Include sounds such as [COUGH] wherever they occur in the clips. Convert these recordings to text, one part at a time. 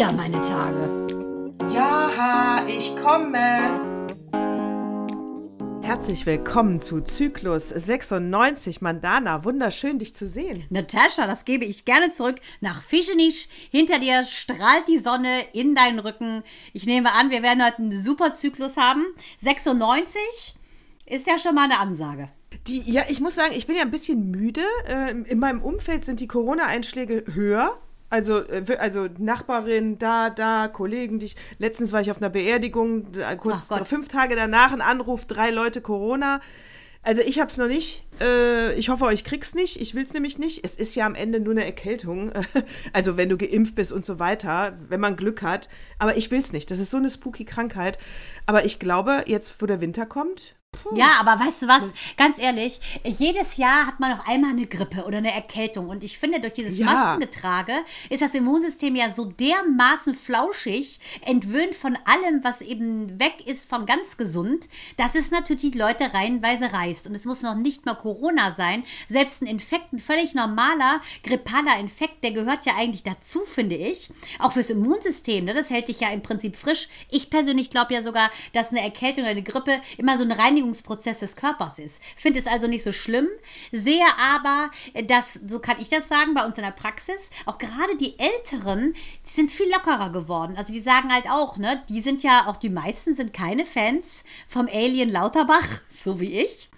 wieder meine Tage. Ja, ich komme. Herzlich willkommen zu Zyklus 96. Mandana, wunderschön, dich zu sehen. Natascha, das gebe ich gerne zurück nach Fischenich. Hinter dir strahlt die Sonne in deinen Rücken. Ich nehme an, wir werden heute einen super Zyklus haben. 96 ist ja schon mal eine Ansage. Die, ja, ich muss sagen, ich bin ja ein bisschen müde. Ähm, in meinem Umfeld sind die Corona-Einschläge höher. Also, äh, also Nachbarin, da, da, Kollegen, die ich, letztens war ich auf einer Beerdigung, kurz fünf Tage danach ein Anruf, drei Leute Corona. Also ich habe es noch nicht. Äh, ich hoffe, euch krieg's nicht. Ich will es nämlich nicht. Es ist ja am Ende nur eine Erkältung. [LAUGHS] Also wenn du geimpft bist und so weiter, wenn man Glück hat. Aber ich will es nicht. Das ist so eine spooky Krankheit. Aber ich glaube, jetzt, wo der Winter kommt, Puh. Ja, aber weißt du was? Ganz ehrlich, jedes Jahr hat man noch einmal eine Grippe oder eine Erkältung. Und ich finde, durch dieses ja. Maskengetrage ist das Immunsystem ja so dermaßen flauschig, entwöhnt von allem, was eben weg ist von ganz gesund, dass es natürlich die Leute reihenweise reißt. Und es muss noch nicht mal Corona sein. Selbst ein Infekt, ein völlig normaler grippaler Infekt, der gehört ja eigentlich dazu, finde ich. Auch fürs Immunsystem. Ne? Das hält dich ja im Prinzip frisch. Ich persönlich glaube ja sogar, dass eine Erkältung oder eine Grippe immer so eine Reinigung Reinigungsprozess des Körpers ist. Finde es also nicht so schlimm, sehe aber, dass, so kann ich das sagen, bei uns in der Praxis, auch gerade die Älteren, die sind viel lockerer geworden. Also die sagen halt auch, ne, die sind ja, auch die meisten sind keine Fans vom Alien Lauterbach, [LAUGHS] so wie ich.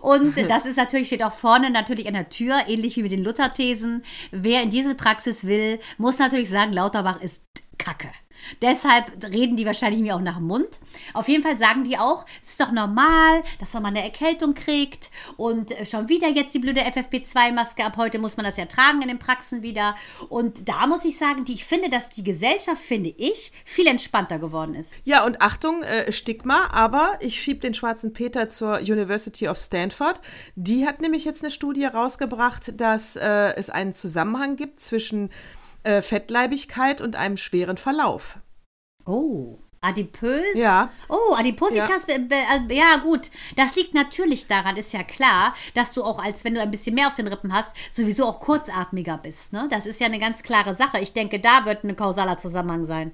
Und [LAUGHS] das ist natürlich, steht auch vorne natürlich an der Tür, ähnlich wie mit den Luther-Thesen. Wer in diese Praxis will, muss natürlich sagen, Lauterbach ist Kacke. Deshalb reden die wahrscheinlich mir auch nach dem Mund. Auf jeden Fall sagen die auch, es ist doch normal, dass man eine Erkältung kriegt und äh, schon wieder jetzt die blöde FFP2-Maske. Ab heute muss man das ja tragen in den Praxen wieder. Und da muss ich sagen, die, ich finde, dass die Gesellschaft, finde ich, viel entspannter geworden ist. Ja, und Achtung, äh, Stigma, aber ich schiebe den schwarzen Peter zur University of Stanford. Die hat nämlich jetzt eine Studie rausgebracht, dass äh, es einen Zusammenhang gibt zwischen äh, Fettleibigkeit und einem schweren Verlauf. Oh. Adipös? Ja. Oh, Adipositas, ja. ja. gut. Das liegt natürlich daran, ist ja klar, dass du auch, als wenn du ein bisschen mehr auf den Rippen hast, sowieso auch kurzatmiger bist. Ne? Das ist ja eine ganz klare Sache. Ich denke, da wird ein kausaler Zusammenhang sein.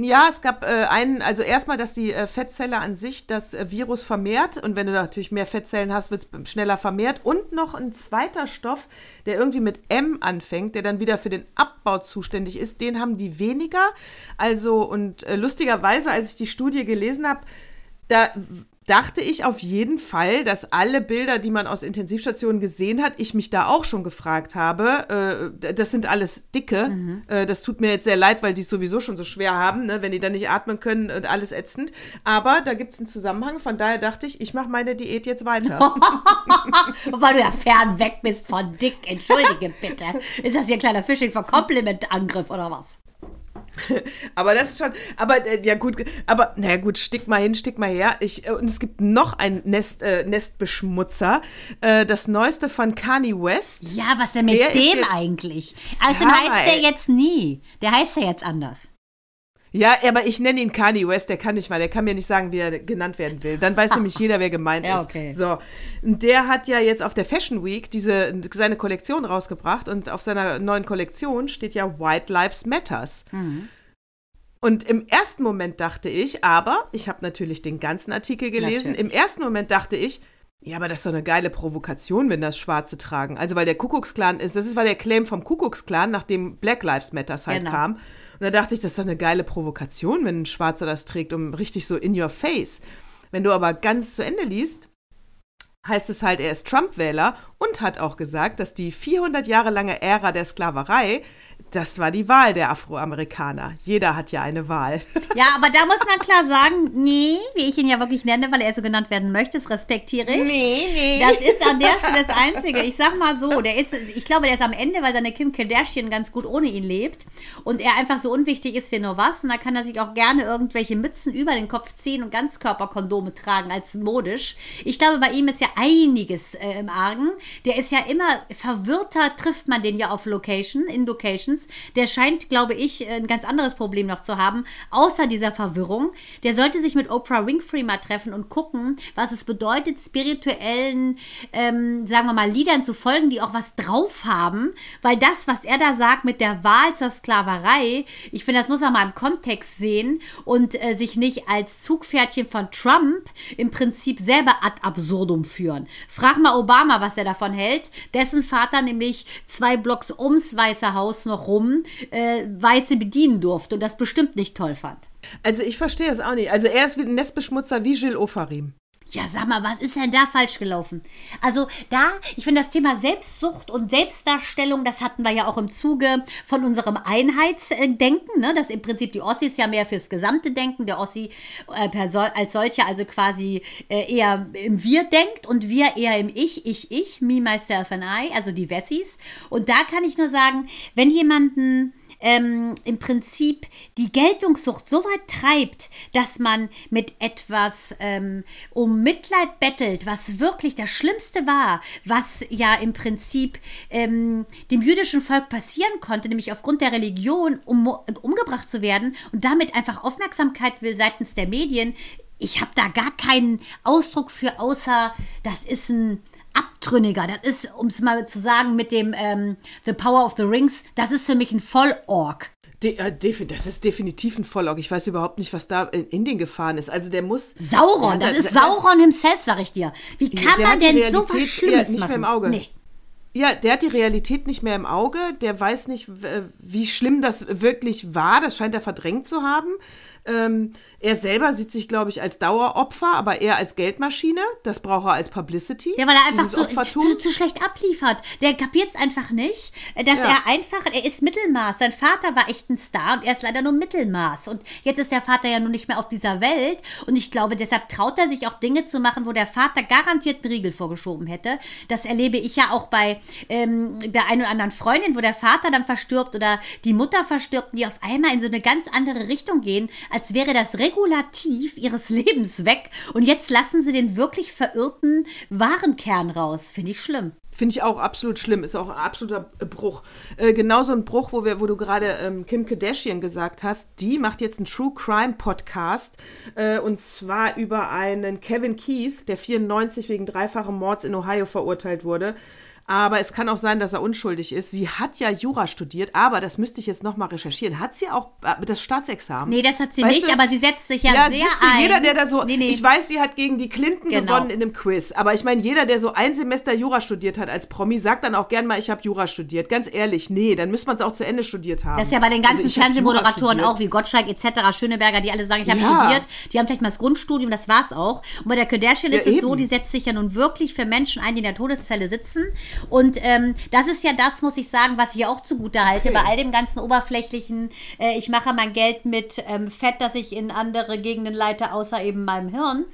Ja, es gab äh, einen, also erstmal, dass die äh, Fettzelle an sich das äh, Virus vermehrt und wenn du natürlich mehr Fettzellen hast, wird es schneller vermehrt und noch ein zweiter Stoff, der irgendwie mit M anfängt, der dann wieder für den Abbau zuständig ist, den haben die weniger. Also und äh, lustigerweise, als ich die Studie gelesen habe, da dachte ich auf jeden Fall, dass alle Bilder, die man aus Intensivstationen gesehen hat, ich mich da auch schon gefragt habe. Äh, das sind alles dicke. Mhm. Äh, das tut mir jetzt sehr leid, weil die es sowieso schon so schwer haben, ne, wenn die dann nicht atmen können und alles ätzend. Aber da gibt es einen Zusammenhang. Von daher dachte ich, ich mache meine Diät jetzt weiter. [LAUGHS] weil du ja fern weg bist von dick. Entschuldige bitte. Ist das hier ein kleiner Fishing for Compliment Angriff oder was? Aber das ist schon, aber äh, ja gut, aber naja gut, stick mal hin, stick mal her. Ich, äh, und es gibt noch ein Nest, äh, Nestbeschmutzer, äh, das neueste von Kanye West. Ja, was denn mit der dem eigentlich? Also heißt der jetzt nie. Der heißt ja jetzt anders. Ja, aber ich nenne ihn Kanye West, der kann nicht mal, der kann mir nicht sagen, wie er genannt werden will. Dann weiß [LAUGHS] nämlich jeder, wer gemeint ja, okay. ist. So, der hat ja jetzt auf der Fashion Week diese, seine Kollektion rausgebracht und auf seiner neuen Kollektion steht ja White Lives Matters. Mhm. Und im ersten Moment dachte ich, aber ich habe natürlich den ganzen Artikel gelesen. Natürlich. Im ersten Moment dachte ich, ja, aber das ist doch eine geile Provokation, wenn das Schwarze tragen. Also, weil der Kuckucksklan ist, das ist, weil der Claim vom Kuckucksklan, nachdem Black Lives Matters halt genau. kam. Und da dachte ich, das ist doch eine geile Provokation, wenn ein Schwarzer das trägt, um richtig so in your face. Wenn du aber ganz zu Ende liest, heißt es halt, er ist Trump-Wähler und hat auch gesagt, dass die 400 Jahre lange Ära der Sklaverei das war die Wahl der Afroamerikaner. Jeder hat ja eine Wahl. [LAUGHS] Ja, aber da muss man klar sagen, nee, wie ich ihn ja wirklich nenne, weil er so genannt werden möchte, das respektiere ich. Nee, nee. Das ist an der Stelle das Einzige. Ich sag mal so, der ist, ich glaube, der ist am Ende, weil seine Kim Kardashian ganz gut ohne ihn lebt und er einfach so unwichtig ist wie nur was. Und da kann er sich auch gerne irgendwelche Mützen über den Kopf ziehen und Ganzkörperkondome tragen als modisch. Ich glaube, bei ihm ist ja einiges äh, im Argen. Der ist ja immer verwirrter, trifft man den ja auf Location, in Locations erstens, der scheint, glaube ich, ein ganz anderes Problem noch zu haben, außer dieser Verwirrung. Der sollte sich mit Oprah Winfrey mal treffen und gucken, was es bedeutet, spirituellen, ähm, sagen wir mal, Liedern zu folgen, die auch was drauf haben. Weil das, was er da sagt mit der Wahl zur Sklaverei, ich finde, das muss man mal im Kontext sehen und äh, sich nicht als Zugpferdchen von Trump im Prinzip selber ad absurdum führen. Frag mal Obama, was er davon hält. Dessen Vater nämlich zwei Blocks ums Weiße Haus noch rum äh, Weiße bedienen durfte und das bestimmt nicht toll fand. Also ich verstehe es auch nicht. Also er ist ein Nestbeschmutzer wie Gilles Ofarim. Ja, sag mal, was ist denn da falsch gelaufen? Also da, ich finde das Thema Selbstsucht und Selbstdarstellung, das hatten wir ja auch im Zuge von unserem Einheitsdenken, ne? dass im Prinzip die Ossis ja mehr fürs gesamte Denken, der Ossi äh, als solcher also quasi äh, eher im Wir denkt und wir eher im Ich, Ich, Ich, Me, Myself and I, also die Wessis. Und da kann ich nur sagen, wenn jemanden ähm, im Prinzip die Geltungssucht so weit treibt, dass man mit etwas ähm, um Mitleid bettelt, was wirklich das Schlimmste war, was ja im Prinzip ähm, dem jüdischen Volk passieren konnte, nämlich aufgrund der Religion um, umgebracht zu werden und damit einfach Aufmerksamkeit will seitens der Medien. Ich habe da gar keinen Ausdruck für, außer das ist ein Abtrünniger. Das ist, um es mal zu sagen, mit dem ähm, The Power of the Rings, das ist für mich ein Vollorg. De, äh, das ist definitiv ein Vollorg. Ich weiß überhaupt nicht, was da in Indien gefahren ist. Also der muss. Sauron, das ist Sauron himself, sag ich dir. Wie kann man denn so was Schlimmes nicht machen? Mehr im Auge. Nee. Ja, der hat die Realität nicht mehr im Auge. Der weiß nicht, wie schlimm das wirklich war. Das scheint er verdrängt zu haben. Ähm, er selber sieht sich, glaube ich, als Daueropfer, aber eher als Geldmaschine. Das braucht er als Publicity. Ja, weil er einfach so zu, zu, schlecht abliefert. Der kapiert es einfach nicht, dass ja. er einfach, er ist Mittelmaß. Sein Vater war echt ein Star und er ist leider nur Mittelmaß. Und jetzt ist der Vater ja nun nicht mehr auf dieser Welt. Und ich glaube, deshalb traut er sich auch Dinge zu machen, wo der Vater garantiert einen Riegel vorgeschoben hätte. Das erlebe ich ja auch bei ähm, der einen oder anderen Freundin, wo der Vater dann verstirbt oder die Mutter verstirbt, die auf einmal in so eine ganz andere Richtung gehen, als wäre das regulativ ihres [LAUGHS] Lebens weg. Und jetzt lassen sie den wirklich verirrten Warenkern raus. Finde ich schlimm. Finde ich auch absolut schlimm, ist auch ein absoluter Bruch. Äh, genauso ein Bruch, wo, wir, wo du gerade ähm, Kim Kardashian gesagt hast, die macht jetzt einen True Crime Podcast äh, und zwar über einen Kevin Keith, der 94 wegen dreifachen Mords in Ohio verurteilt wurde. Aber es kann auch sein, dass er unschuldig ist. Sie hat ja Jura studiert, aber das müsste ich jetzt nochmal recherchieren. Hat sie auch äh, das Staatsexamen? Nee, das hat sie weißt nicht, du? aber sie setzt sich ja, ja sehr du, ein. Jeder, der da so, nee, nee. ich weiß, sie hat gegen die Clinton genau. gewonnen in einem Quiz, aber ich meine, jeder, der so ein Semester Jura studiert hat als Promi, sagt dann auch gern mal, ich habe Jura studiert. Ganz ehrlich, nee, dann müsste man es auch zu Ende studiert haben. Das ist ja bei den ganzen also Fernsehmoderatoren auch, wie Gottschalk etc., Schöneberger, die alle sagen, ich habe ja. studiert. Die haben vielleicht mal das Grundstudium, das war's auch. Und bei der Kardashian ja, ist es eben. so, die setzt sich ja nun wirklich für Menschen ein, die in der Todeszelle sitzen und ähm, das ist ja das, muss ich sagen, was ich auch zugute halte, okay. bei all dem ganzen oberflächlichen, äh, ich mache mein Geld mit ähm, Fett, das ich in andere Gegenden leite, außer eben meinem Hirn,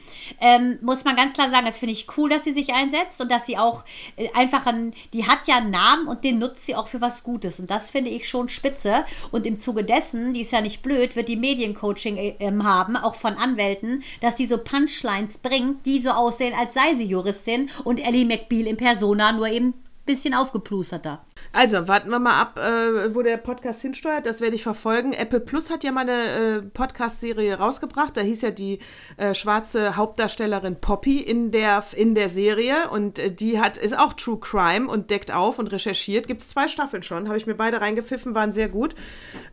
ähm, muss man ganz klar sagen, das finde ich cool, dass sie sich einsetzt und dass sie auch äh, einfach ein, die hat ja einen Namen und den nutzt sie auch für was Gutes. Und das finde ich schon spitze. Und im Zuge dessen, die ist ja nicht blöd, wird die Mediencoaching äh, ähm, haben, auch von Anwälten, dass die so Punchlines bringt, die so aussehen, als sei sie Juristin und Ellie McBeal in Persona, nur eben bisschen aufgeplusterter. Also, warten wir mal ab, äh, wo der Podcast hinsteuert. Das werde ich verfolgen. Apple Plus hat ja mal eine äh, Podcast-Serie rausgebracht. Da hieß ja die äh, schwarze Hauptdarstellerin Poppy in der, in der Serie. Und äh, die hat, ist auch True Crime und deckt auf und recherchiert. Gibt es zwei Staffeln schon. Habe ich mir beide reingepfiffen, waren sehr gut.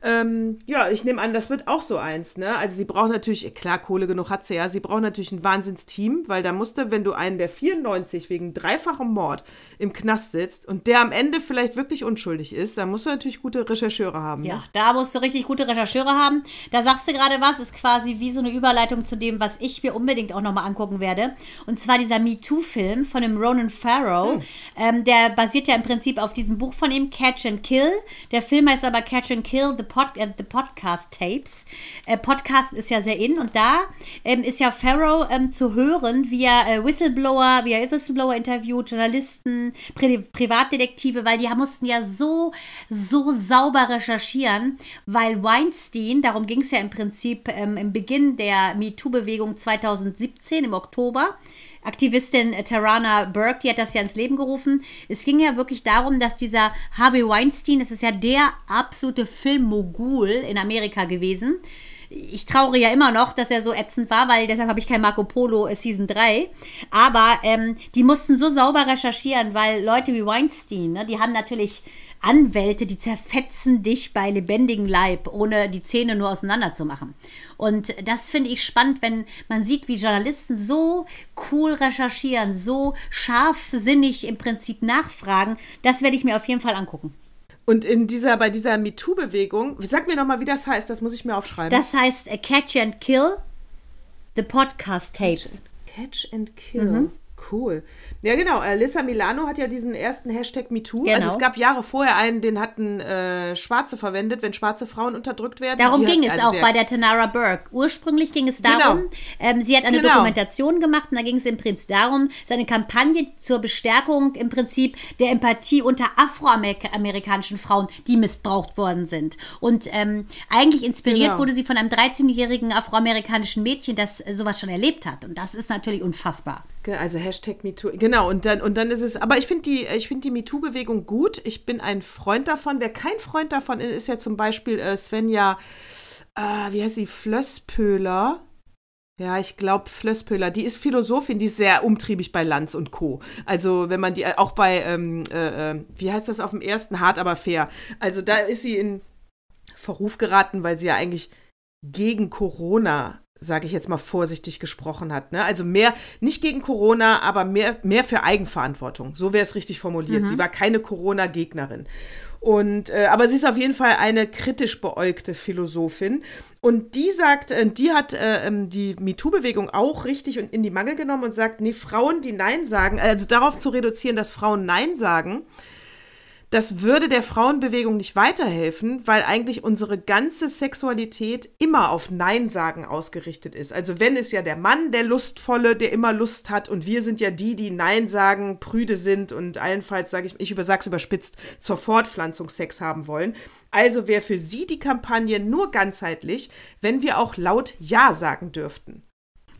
Ähm, ja, ich nehme an, das wird auch so eins. Ne? Also, sie braucht natürlich, klar, Kohle genug hat sie ja. Sie braucht natürlich ein Wahnsinnsteam, weil da musste, wenn du einen der 94 wegen dreifachem Mord im Knast sitzt und der am Ende vielleicht wirklich wirklich unschuldig ist, dann musst du natürlich gute Rechercheure haben. Ja, ne? da musst du richtig gute Rechercheure haben. Da sagst du gerade was, ist quasi wie so eine Überleitung zu dem, was ich mir unbedingt auch nochmal angucken werde. Und zwar dieser MeToo-Film von dem Ronan Farrow. Hm. Ähm, der basiert ja im Prinzip auf diesem Buch von ihm, Catch and Kill. Der Film heißt aber Catch and Kill, The, Pod äh, the Podcast Tapes. Äh, Podcast ist ja sehr in und da ähm, ist ja Farrow ähm, zu hören, wie er äh, Whistleblower, wie er Whistleblower interviewt, Journalisten, Pri Privatdetektive, weil die mussten mussten ja so, so sauber recherchieren, weil Weinstein, darum ging es ja im Prinzip ähm, im Beginn der MeToo-Bewegung 2017 im Oktober, Aktivistin Tarana Burke, die hat das ja ins Leben gerufen. Es ging ja wirklich darum, dass dieser Harvey Weinstein, das ist ja der absolute Filmmogul in Amerika gewesen. Ich traure ja immer noch, dass er so ätzend war, weil deshalb habe ich kein Marco Polo Season 3. Aber ähm, die mussten so sauber recherchieren, weil Leute wie Weinstein, ne, die haben natürlich Anwälte, die zerfetzen dich bei lebendigem Leib, ohne die Zähne nur auseinanderzumachen. Und das finde ich spannend, wenn man sieht, wie Journalisten so cool recherchieren, so scharfsinnig im Prinzip nachfragen. Das werde ich mir auf jeden Fall angucken. Und in dieser, bei dieser MeToo-Bewegung, sag mir nochmal, wie das heißt, das muss ich mir aufschreiben. Das heißt Catch and Kill, the Podcast Tapes. Catch and Kill. Mhm. Cool. Ja, genau. Alyssa Milano hat ja diesen ersten Hashtag MeToo. Genau. Also es gab Jahre vorher einen, den hatten äh, Schwarze verwendet, wenn schwarze Frauen unterdrückt werden. Darum ging hat, es also auch der- bei der Tanara Burke. Ursprünglich ging es darum, Genau. ähm, sie hat eine Genau. Dokumentation gemacht und da ging es im Prinzip darum, seine Kampagne zur Bestärkung im Prinzip der Empathie unter afroamerikanischen Frauen, die missbraucht worden sind. Und ähm, eigentlich inspiriert Genau. wurde sie von einem 13-jährigen afroamerikanischen Mädchen, das äh, sowas schon erlebt hat. Und das ist natürlich unfassbar. Also Hashtag MeToo. Genau, und dann, und dann ist es, aber ich finde die, ich finde die MeToo-Bewegung gut. Ich bin ein Freund davon. Wer kein Freund davon ist, ist ja zum Beispiel äh, Svenja, äh, wie heißt sie, Flösspöhler. Ja, ich glaube Flösspöhler, die ist Philosophin, die ist sehr umtriebig bei Lanz und Co. Also wenn man die äh, auch bei, ähm, äh, äh, wie heißt das auf dem ersten, hart aber fair. Also da ist sie in Verruf geraten, weil sie ja eigentlich gegen Corona, sage ich jetzt mal vorsichtig gesprochen hat. Ne? Also mehr, nicht gegen Corona, aber mehr, mehr für Eigenverantwortung. So wäre es richtig formuliert. Sie war keine Corona-Gegnerin. Und, äh, aber sie ist auf jeden Fall eine kritisch beäugte Philosophin. Und die sagt, äh, die hat äh, ähm, die MeToo-Bewegung auch richtig und in die Mangel genommen und sagt, nee, Frauen, die Nein sagen, also darauf zu reduzieren, dass Frauen Nein sagen, das würde der Frauenbewegung nicht weiterhelfen, weil eigentlich unsere ganze Sexualität immer auf Nein sagen ausgerichtet ist. Also wenn ist ja der Mann der Lustvolle, der immer Lust hat und wir sind ja die, die Nein sagen, prüde sind und allenfalls, sage ich, ich übersag's überspitzt, zur Fortpflanzung Sex haben wollen. Also wäre für sie die Kampagne nur ganzheitlich, wenn wir auch laut Ja sagen dürften.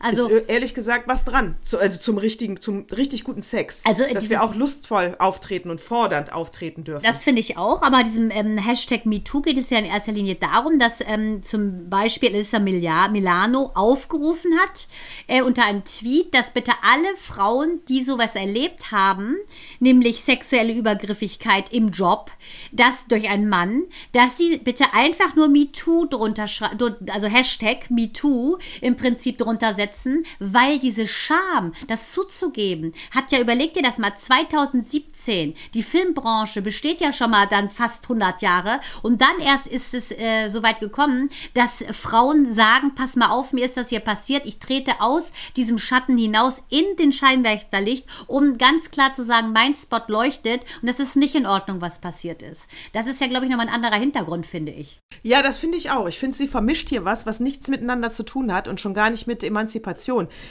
Also ist äh, ehrlich gesagt was dran. Zu, also zum richtigen, zum richtig guten Sex. Also, dass dieses- wir auch lustvoll auftreten und fordernd auftreten dürfen. Das finde ich auch, aber diesem ähm, Hashtag MeToo geht es ja in erster Linie darum, dass ähm, zum Beispiel Elisa Mila- Milano aufgerufen hat, äh, unter einem Tweet, dass bitte alle Frauen, die sowas erlebt haben, nämlich sexuelle Übergriffigkeit im Job, das durch einen Mann, dass sie bitte einfach nur MeToo drunter schreiben, also Hashtag MeToo im Prinzip drunter setzen, weil diese Scham, das zuzugeben, hat ja, überleg dir das mal, 2017, die Filmbranche besteht ja schon mal dann fast 100 Jahre und dann erst ist es äh, so weit gekommen, dass Frauen sagen, pass mal auf, mir ist das hier passiert, ich trete aus diesem Schatten hinaus in den Scheinwerferlicht, um ganz klar zu sagen, mein Spot leuchtet und das ist nicht in Ordnung, was passiert ist. Das ist ja, glaube ich, nochmal ein anderer Hintergrund, finde ich. Ja, das finde ich auch. Ich finde, sie vermischt hier was, was nichts miteinander zu tun hat und schon gar nicht mit Emanzipation.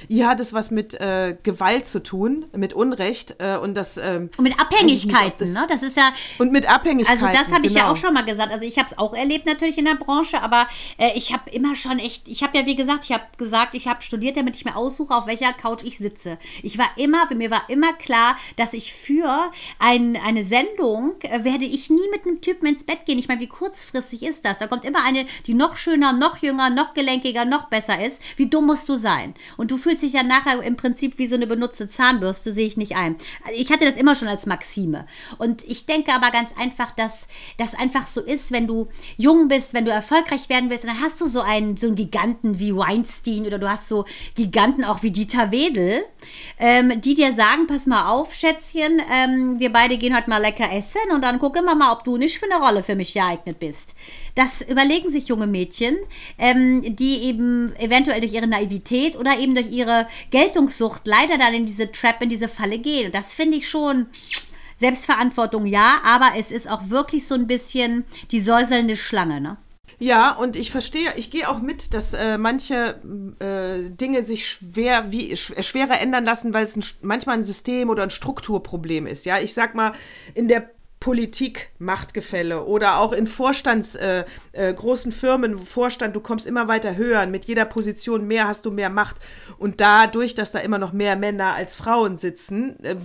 Hier hat es was mit äh, Gewalt zu tun, mit Unrecht äh, und das ähm, Und mit Abhängigkeiten, das- ne? Das ist ja, und mit Abhängigkeiten. Also das habe ich ja genau. auch schon mal gesagt. Also ich habe es auch erlebt natürlich in der Branche, aber äh, ich habe immer schon echt, ich habe ja wie gesagt, ich habe gesagt, ich habe studiert, damit ich mir aussuche, auf welcher Couch ich sitze. Ich war immer, mir war immer klar, dass ich für ein, eine Sendung äh, werde ich nie mit einem Typen ins Bett gehen. Ich meine, wie kurzfristig ist das? Da kommt immer eine, die noch schöner, noch jünger, noch gelenkiger, noch besser ist. Wie dumm musst du sein? Und du fühlst dich ja nachher im Prinzip wie so eine benutzte Zahnbürste, sehe ich nicht ein. Ich hatte das immer schon als Maxime. Und ich denke aber ganz einfach, dass das einfach so ist, wenn du jung bist, wenn du erfolgreich werden willst, dann hast du so einen, so einen Giganten wie Weinstein oder du hast so Giganten auch wie Dieter Wedel, ähm, die dir sagen, pass mal auf, Schätzchen, ähm, wir beide gehen heute mal lecker essen und dann gucken wir mal, ob du nicht für eine Rolle für mich geeignet bist. Das überlegen sich junge Mädchen, ähm, die eben eventuell durch ihre Naivität oder eben durch ihre Geltungssucht leider dann in diese Trap, in diese Falle gehen. Und das finde ich schon Selbstverantwortung ja, aber es ist auch wirklich so ein bisschen die säuselnde Schlange, ne? Ja, und ich verstehe, ich gehe auch mit, dass äh, manche äh, Dinge sich schwer, wie, äh, schwerer ändern lassen, weil es ein, manchmal ein System oder ein Strukturproblem ist. Ja, ich sag mal, in der Politik, Machtgefälle oder auch in Vorstands, äh, äh, großen Firmen, Vorstand, du kommst immer weiter höher, mit jeder Position mehr hast du mehr Macht und dadurch, dass da immer noch mehr Männer als Frauen sitzen, äh,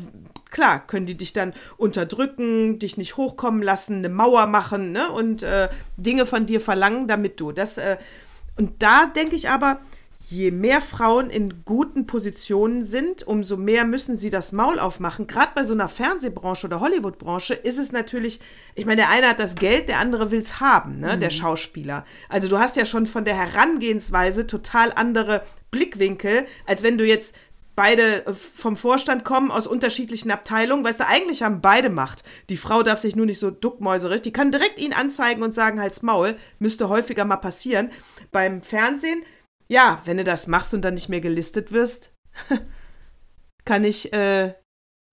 klar, können die dich dann unterdrücken, dich nicht hochkommen lassen, eine Mauer machen ne? und äh, Dinge von dir verlangen, damit du das. Äh, und da denke ich aber, je mehr Frauen in guten Positionen sind, umso mehr müssen sie das Maul aufmachen. Gerade bei so einer Fernsehbranche oder Hollywoodbranche ist es natürlich, ich meine, der eine hat das Geld, der andere will es haben, ne? Mhm. der Schauspieler. Also du hast ja schon von der Herangehensweise total andere Blickwinkel, als wenn du jetzt beide vom Vorstand kommen aus unterschiedlichen Abteilungen. Weißt du, eigentlich haben beide Macht. Die Frau darf sich nur nicht so duckmäuserisch. Die kann direkt ihn anzeigen und sagen, halt's Maul. Müsste häufiger mal passieren. Beim Fernsehen ja, wenn du das machst und dann nicht mehr gelistet wirst, [LAUGHS] kann ich äh,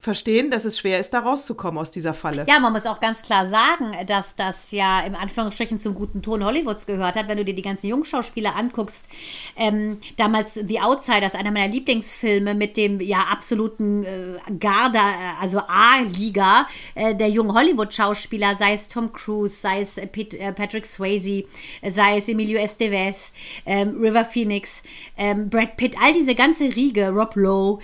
verstehen, dass es schwer ist, da rauszukommen aus dieser Falle. Ja, man muss auch ganz klar sagen, dass das ja im Anführungsstrichen zum guten Ton Hollywoods gehört hat. Wenn du dir die ganzen Jungschauspieler anguckst, ähm, damals The Outsiders, einer meiner Lieblingsfilme mit dem ja absoluten äh, Garda, äh, also A-Liga äh, der jungen Hollywood-Schauspieler, sei es Tom Cruise, sei es Pet, äh, Patrick Swayze, sei es Emilio Estevez, ähm, River Phoenix, ähm, Brad Pitt, all diese ganze Riege, Rob Lowe,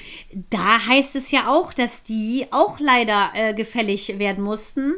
da heißt es ja auch, dass die auch leider äh, gefällig werden mussten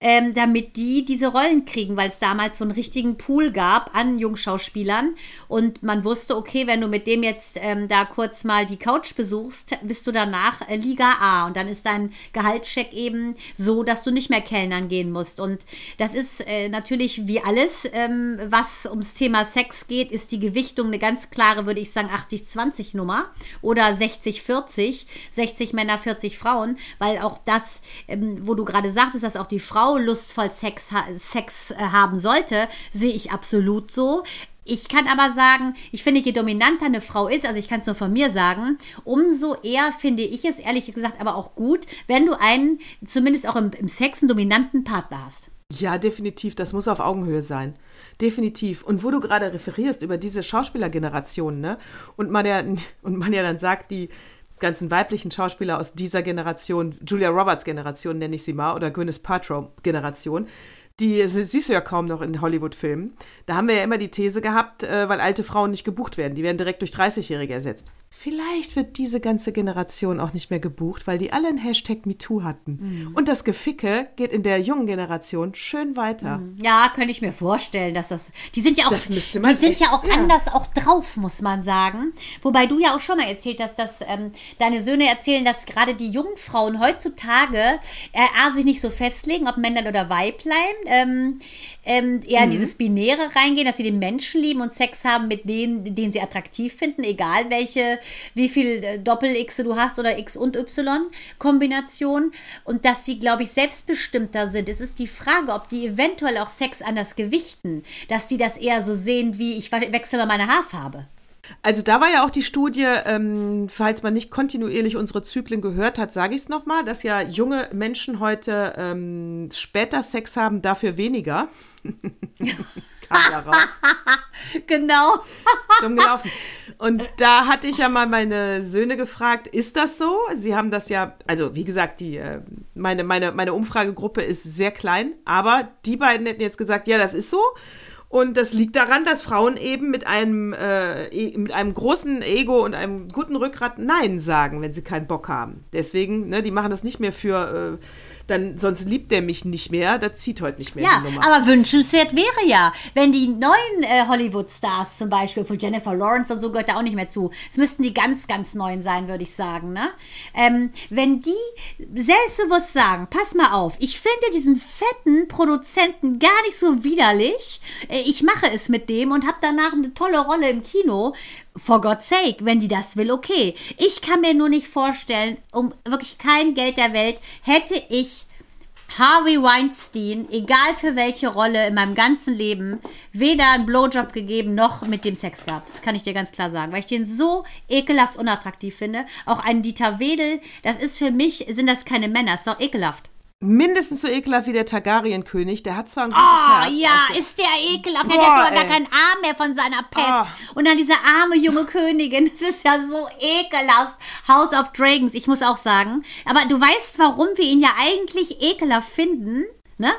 ähm, damit die diese Rollen kriegen, weil es damals so einen richtigen Pool gab an Jungschauspielern. Und man wusste, okay, wenn du mit dem jetzt ähm, da kurz mal die Couch besuchst, bist du danach äh, Liga A. Und dann ist dein Gehaltscheck eben so, dass du nicht mehr Kellnern gehen musst. Und das ist äh, natürlich wie alles, ähm, was ums Thema Sex geht, ist die Gewichtung eine ganz klare, würde ich sagen, 80-20 Nummer oder 60-40, 60 Männer, 40 Frauen, weil auch das, ähm, wo du gerade sagtest, dass auch die Frau Frau lustvoll Sex, Sex äh, haben sollte, sehe ich absolut so. Ich kann aber sagen, ich finde, je dominanter eine Frau ist, also ich kann es nur von mir sagen, umso eher finde ich es, ehrlich gesagt, aber auch gut, wenn du einen, zumindest auch im, im Sex, einen dominanten Partner hast. Ja, definitiv. Das muss auf Augenhöhe sein. Definitiv. Und wo du gerade referierst über diese Schauspielergeneration, ne? Und man ja, [LAUGHS] und man ja dann sagt, die, ganzen weiblichen Schauspieler aus dieser Generation, Julia Roberts Generation nenne ich sie mal, oder Gwyneth Paltrow Generation, die siehst du ja kaum noch in Hollywood-Filmen. Da haben wir ja immer die These gehabt, äh, weil alte Frauen nicht gebucht werden. Die werden direkt durch 30-Jährige ersetzt. Vielleicht wird diese ganze Generation auch nicht mehr gebucht, weil die alle einen Hashtag MeToo hatten. Mhm. Und das Geficke geht in der jungen Generation schön weiter. Mhm. Ja, könnte ich mir vorstellen, dass das. Die sind ja auch, das müsste man die sind echt, ja auch ja. anders auch drauf, muss man sagen. Wobei du ja auch schon mal erzählt hast, dass ähm, deine Söhne erzählen, dass gerade die jungen Frauen heutzutage äh, A, sich nicht so festlegen, ob Männlein oder Weiblein, ähm, ähm, eher mhm. in dieses Binäre reingehen, dass sie den Menschen lieben und Sex haben mit denen, den sie attraktiv finden, egal welche wie viel äh, Doppel-X du hast oder X und Y-Kombination und dass sie, glaube ich, selbstbestimmter sind. Es ist die Frage, ob die eventuell auch Sex anders gewichten, dass die das eher so sehen wie ich wechsle mal meine Haarfarbe. Also da war ja auch die Studie, ähm, falls man nicht kontinuierlich unsere Zyklen gehört hat, sage ich es nochmal, dass ja junge Menschen heute ähm, später Sex haben, dafür weniger. [LAUGHS] Kam ja raus. [LAUGHS] genau. Dumm gelaufen. Und da hatte ich ja mal meine Söhne gefragt, ist das so? Sie haben das ja, also wie gesagt, die, äh, meine, meine, meine Umfragegruppe ist sehr klein, aber die beiden hätten jetzt gesagt, ja, das ist so. Und das liegt daran, dass Frauen eben mit einem, äh, e, mit einem großen Ego und einem guten Rückgrat Nein sagen, wenn sie keinen Bock haben. Deswegen, ne, die machen das nicht mehr für äh, dann sonst liebt er mich nicht mehr, das zieht heute nicht mehr ja, die Nummer. aber wünschenswert wäre ja, wenn die neuen äh, Hollywood-Stars zum Beispiel, von Jennifer Lawrence und so gehört da auch nicht mehr zu. Es müssten die ganz, ganz neuen sein, würde ich sagen, ne? Ähm, wenn die selbstbewusst sagen, pass mal auf, ich finde diesen fetten Produzenten gar nicht so widerlich, äh, ich mache es mit dem und habe danach eine tolle Rolle im Kino, for God's sake, wenn die das will, okay. Ich kann mir nur nicht vorstellen, um wirklich kein Geld der Welt hätte ich Harvey Weinstein, egal für welche Rolle in meinem ganzen Leben, weder einen Blowjob gegeben noch mit dem Sex gehabt. Das kann ich dir ganz klar sagen, weil ich den so ekelhaft unattraktiv finde. Auch einen Dieter Wedel, das ist für mich, sind das keine Männer, ist doch ekelhaft. Mindestens so ekelhaft wie der Targaryen-König. Der hat zwar ein gutes oh, Herz. ja, ist der ekelhaft. der hat sogar gar keinen Arm mehr von seiner Pest. Oh. Und dann diese arme junge Königin. [LAUGHS] Das ist ja so ekelhaft. House of Dragons, ich muss auch sagen. Aber du weißt, warum wir ihn ja eigentlich ekelhaft finden, ne?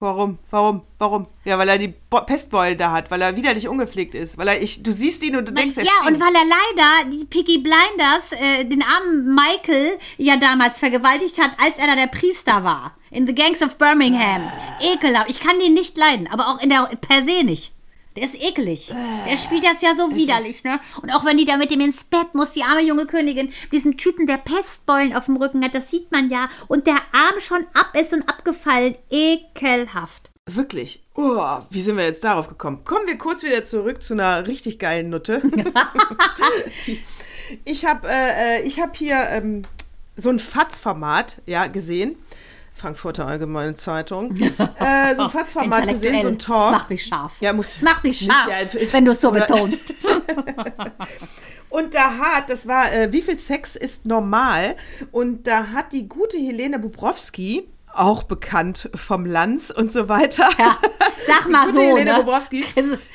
Warum? Warum? Warum? Ja, weil er die Bo Pestbeulen da hat, weil er wieder nicht ungepflegt ist, weil er ich, du siehst ihn und du denkst, er Ja, und weil er leider die Piggy Blinders, äh, den armen Michael ja damals vergewaltigt hat, als er da der Priester war. In The Gangs of Birmingham. Ekelhaft. Ich kann den nicht leiden, aber auch in der per se nicht. Der ist ekelig. Der spielt das ja so widerlich, ne? Und auch wenn die da mit ihm ins Bett muss, die arme junge Königin, diesen Typen, der Pestbeulen auf dem Rücken hat, das sieht man ja. Und der Arm schon ab ist und abgefallen. Ekelhaft. Wirklich. Oh, wie sind wir jetzt darauf gekommen? Kommen wir kurz wieder zurück zu einer richtig geilen Nutte. [LAUGHS] die, ich habe äh, äh hab hier ähm, so ein Fatz-Format ja, gesehen. Frankfurter Allgemeine Zeitung. [LAUGHS] äh, so ein Fatzformat gesehen, so ein Talk. Das macht mich scharf. Ja, muss, das macht mich scharf, ja, wenn du es so betonst. [LAUGHS] [LAUGHS] und da hat, das war, äh, wie viel Sex ist normal? Und da hat die gute Helene Bubrowski, auch bekannt vom Lanz und so weiter. Ja, sag mal so, Helene ne? Bobrowski.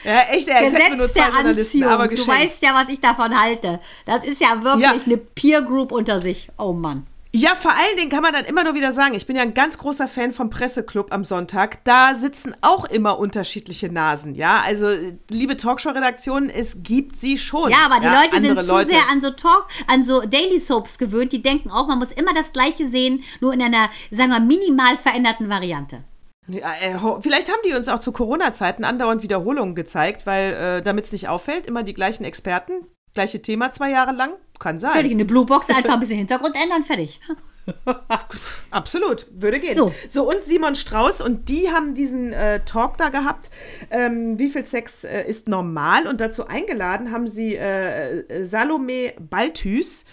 Ja, echt, er wir nur zwei Journalisten, aber Du weißt ja, was ich davon halte. Das ist ja wirklich ja. eine Peer Group unter sich. Oh Mann. Ja, vor allen Dingen kann man dann immer nur wieder sagen, ich bin ja ein ganz großer Fan vom Presseclub am Sonntag. Da sitzen auch immer unterschiedliche Nasen, ja. Also, liebe Talkshow-Redaktionen, es gibt sie schon. Ja, aber die ja, Leute sind zu Leute. sehr an so Talk, an so Daily Soaps gewöhnt. Die denken auch, man muss immer das Gleiche sehen, nur in einer, sagen wir, minimal veränderten Variante. Ja, äh, vielleicht haben die uns auch zu Corona-Zeiten andauernd Wiederholungen gezeigt, weil, äh, damit es nicht auffällt, immer die gleichen Experten, gleiche Thema zwei Jahre lang. Kann sein. Völlig eine Bluebox, einfach ein bisschen Hintergrund ändern, fertig. [LAUGHS] Absolut, würde gehen. So. so, und Simon Strauß und die haben diesen äh, Talk da gehabt. Ähm, wie viel Sex äh, ist normal? Und dazu eingeladen haben sie äh, Salome Balthus.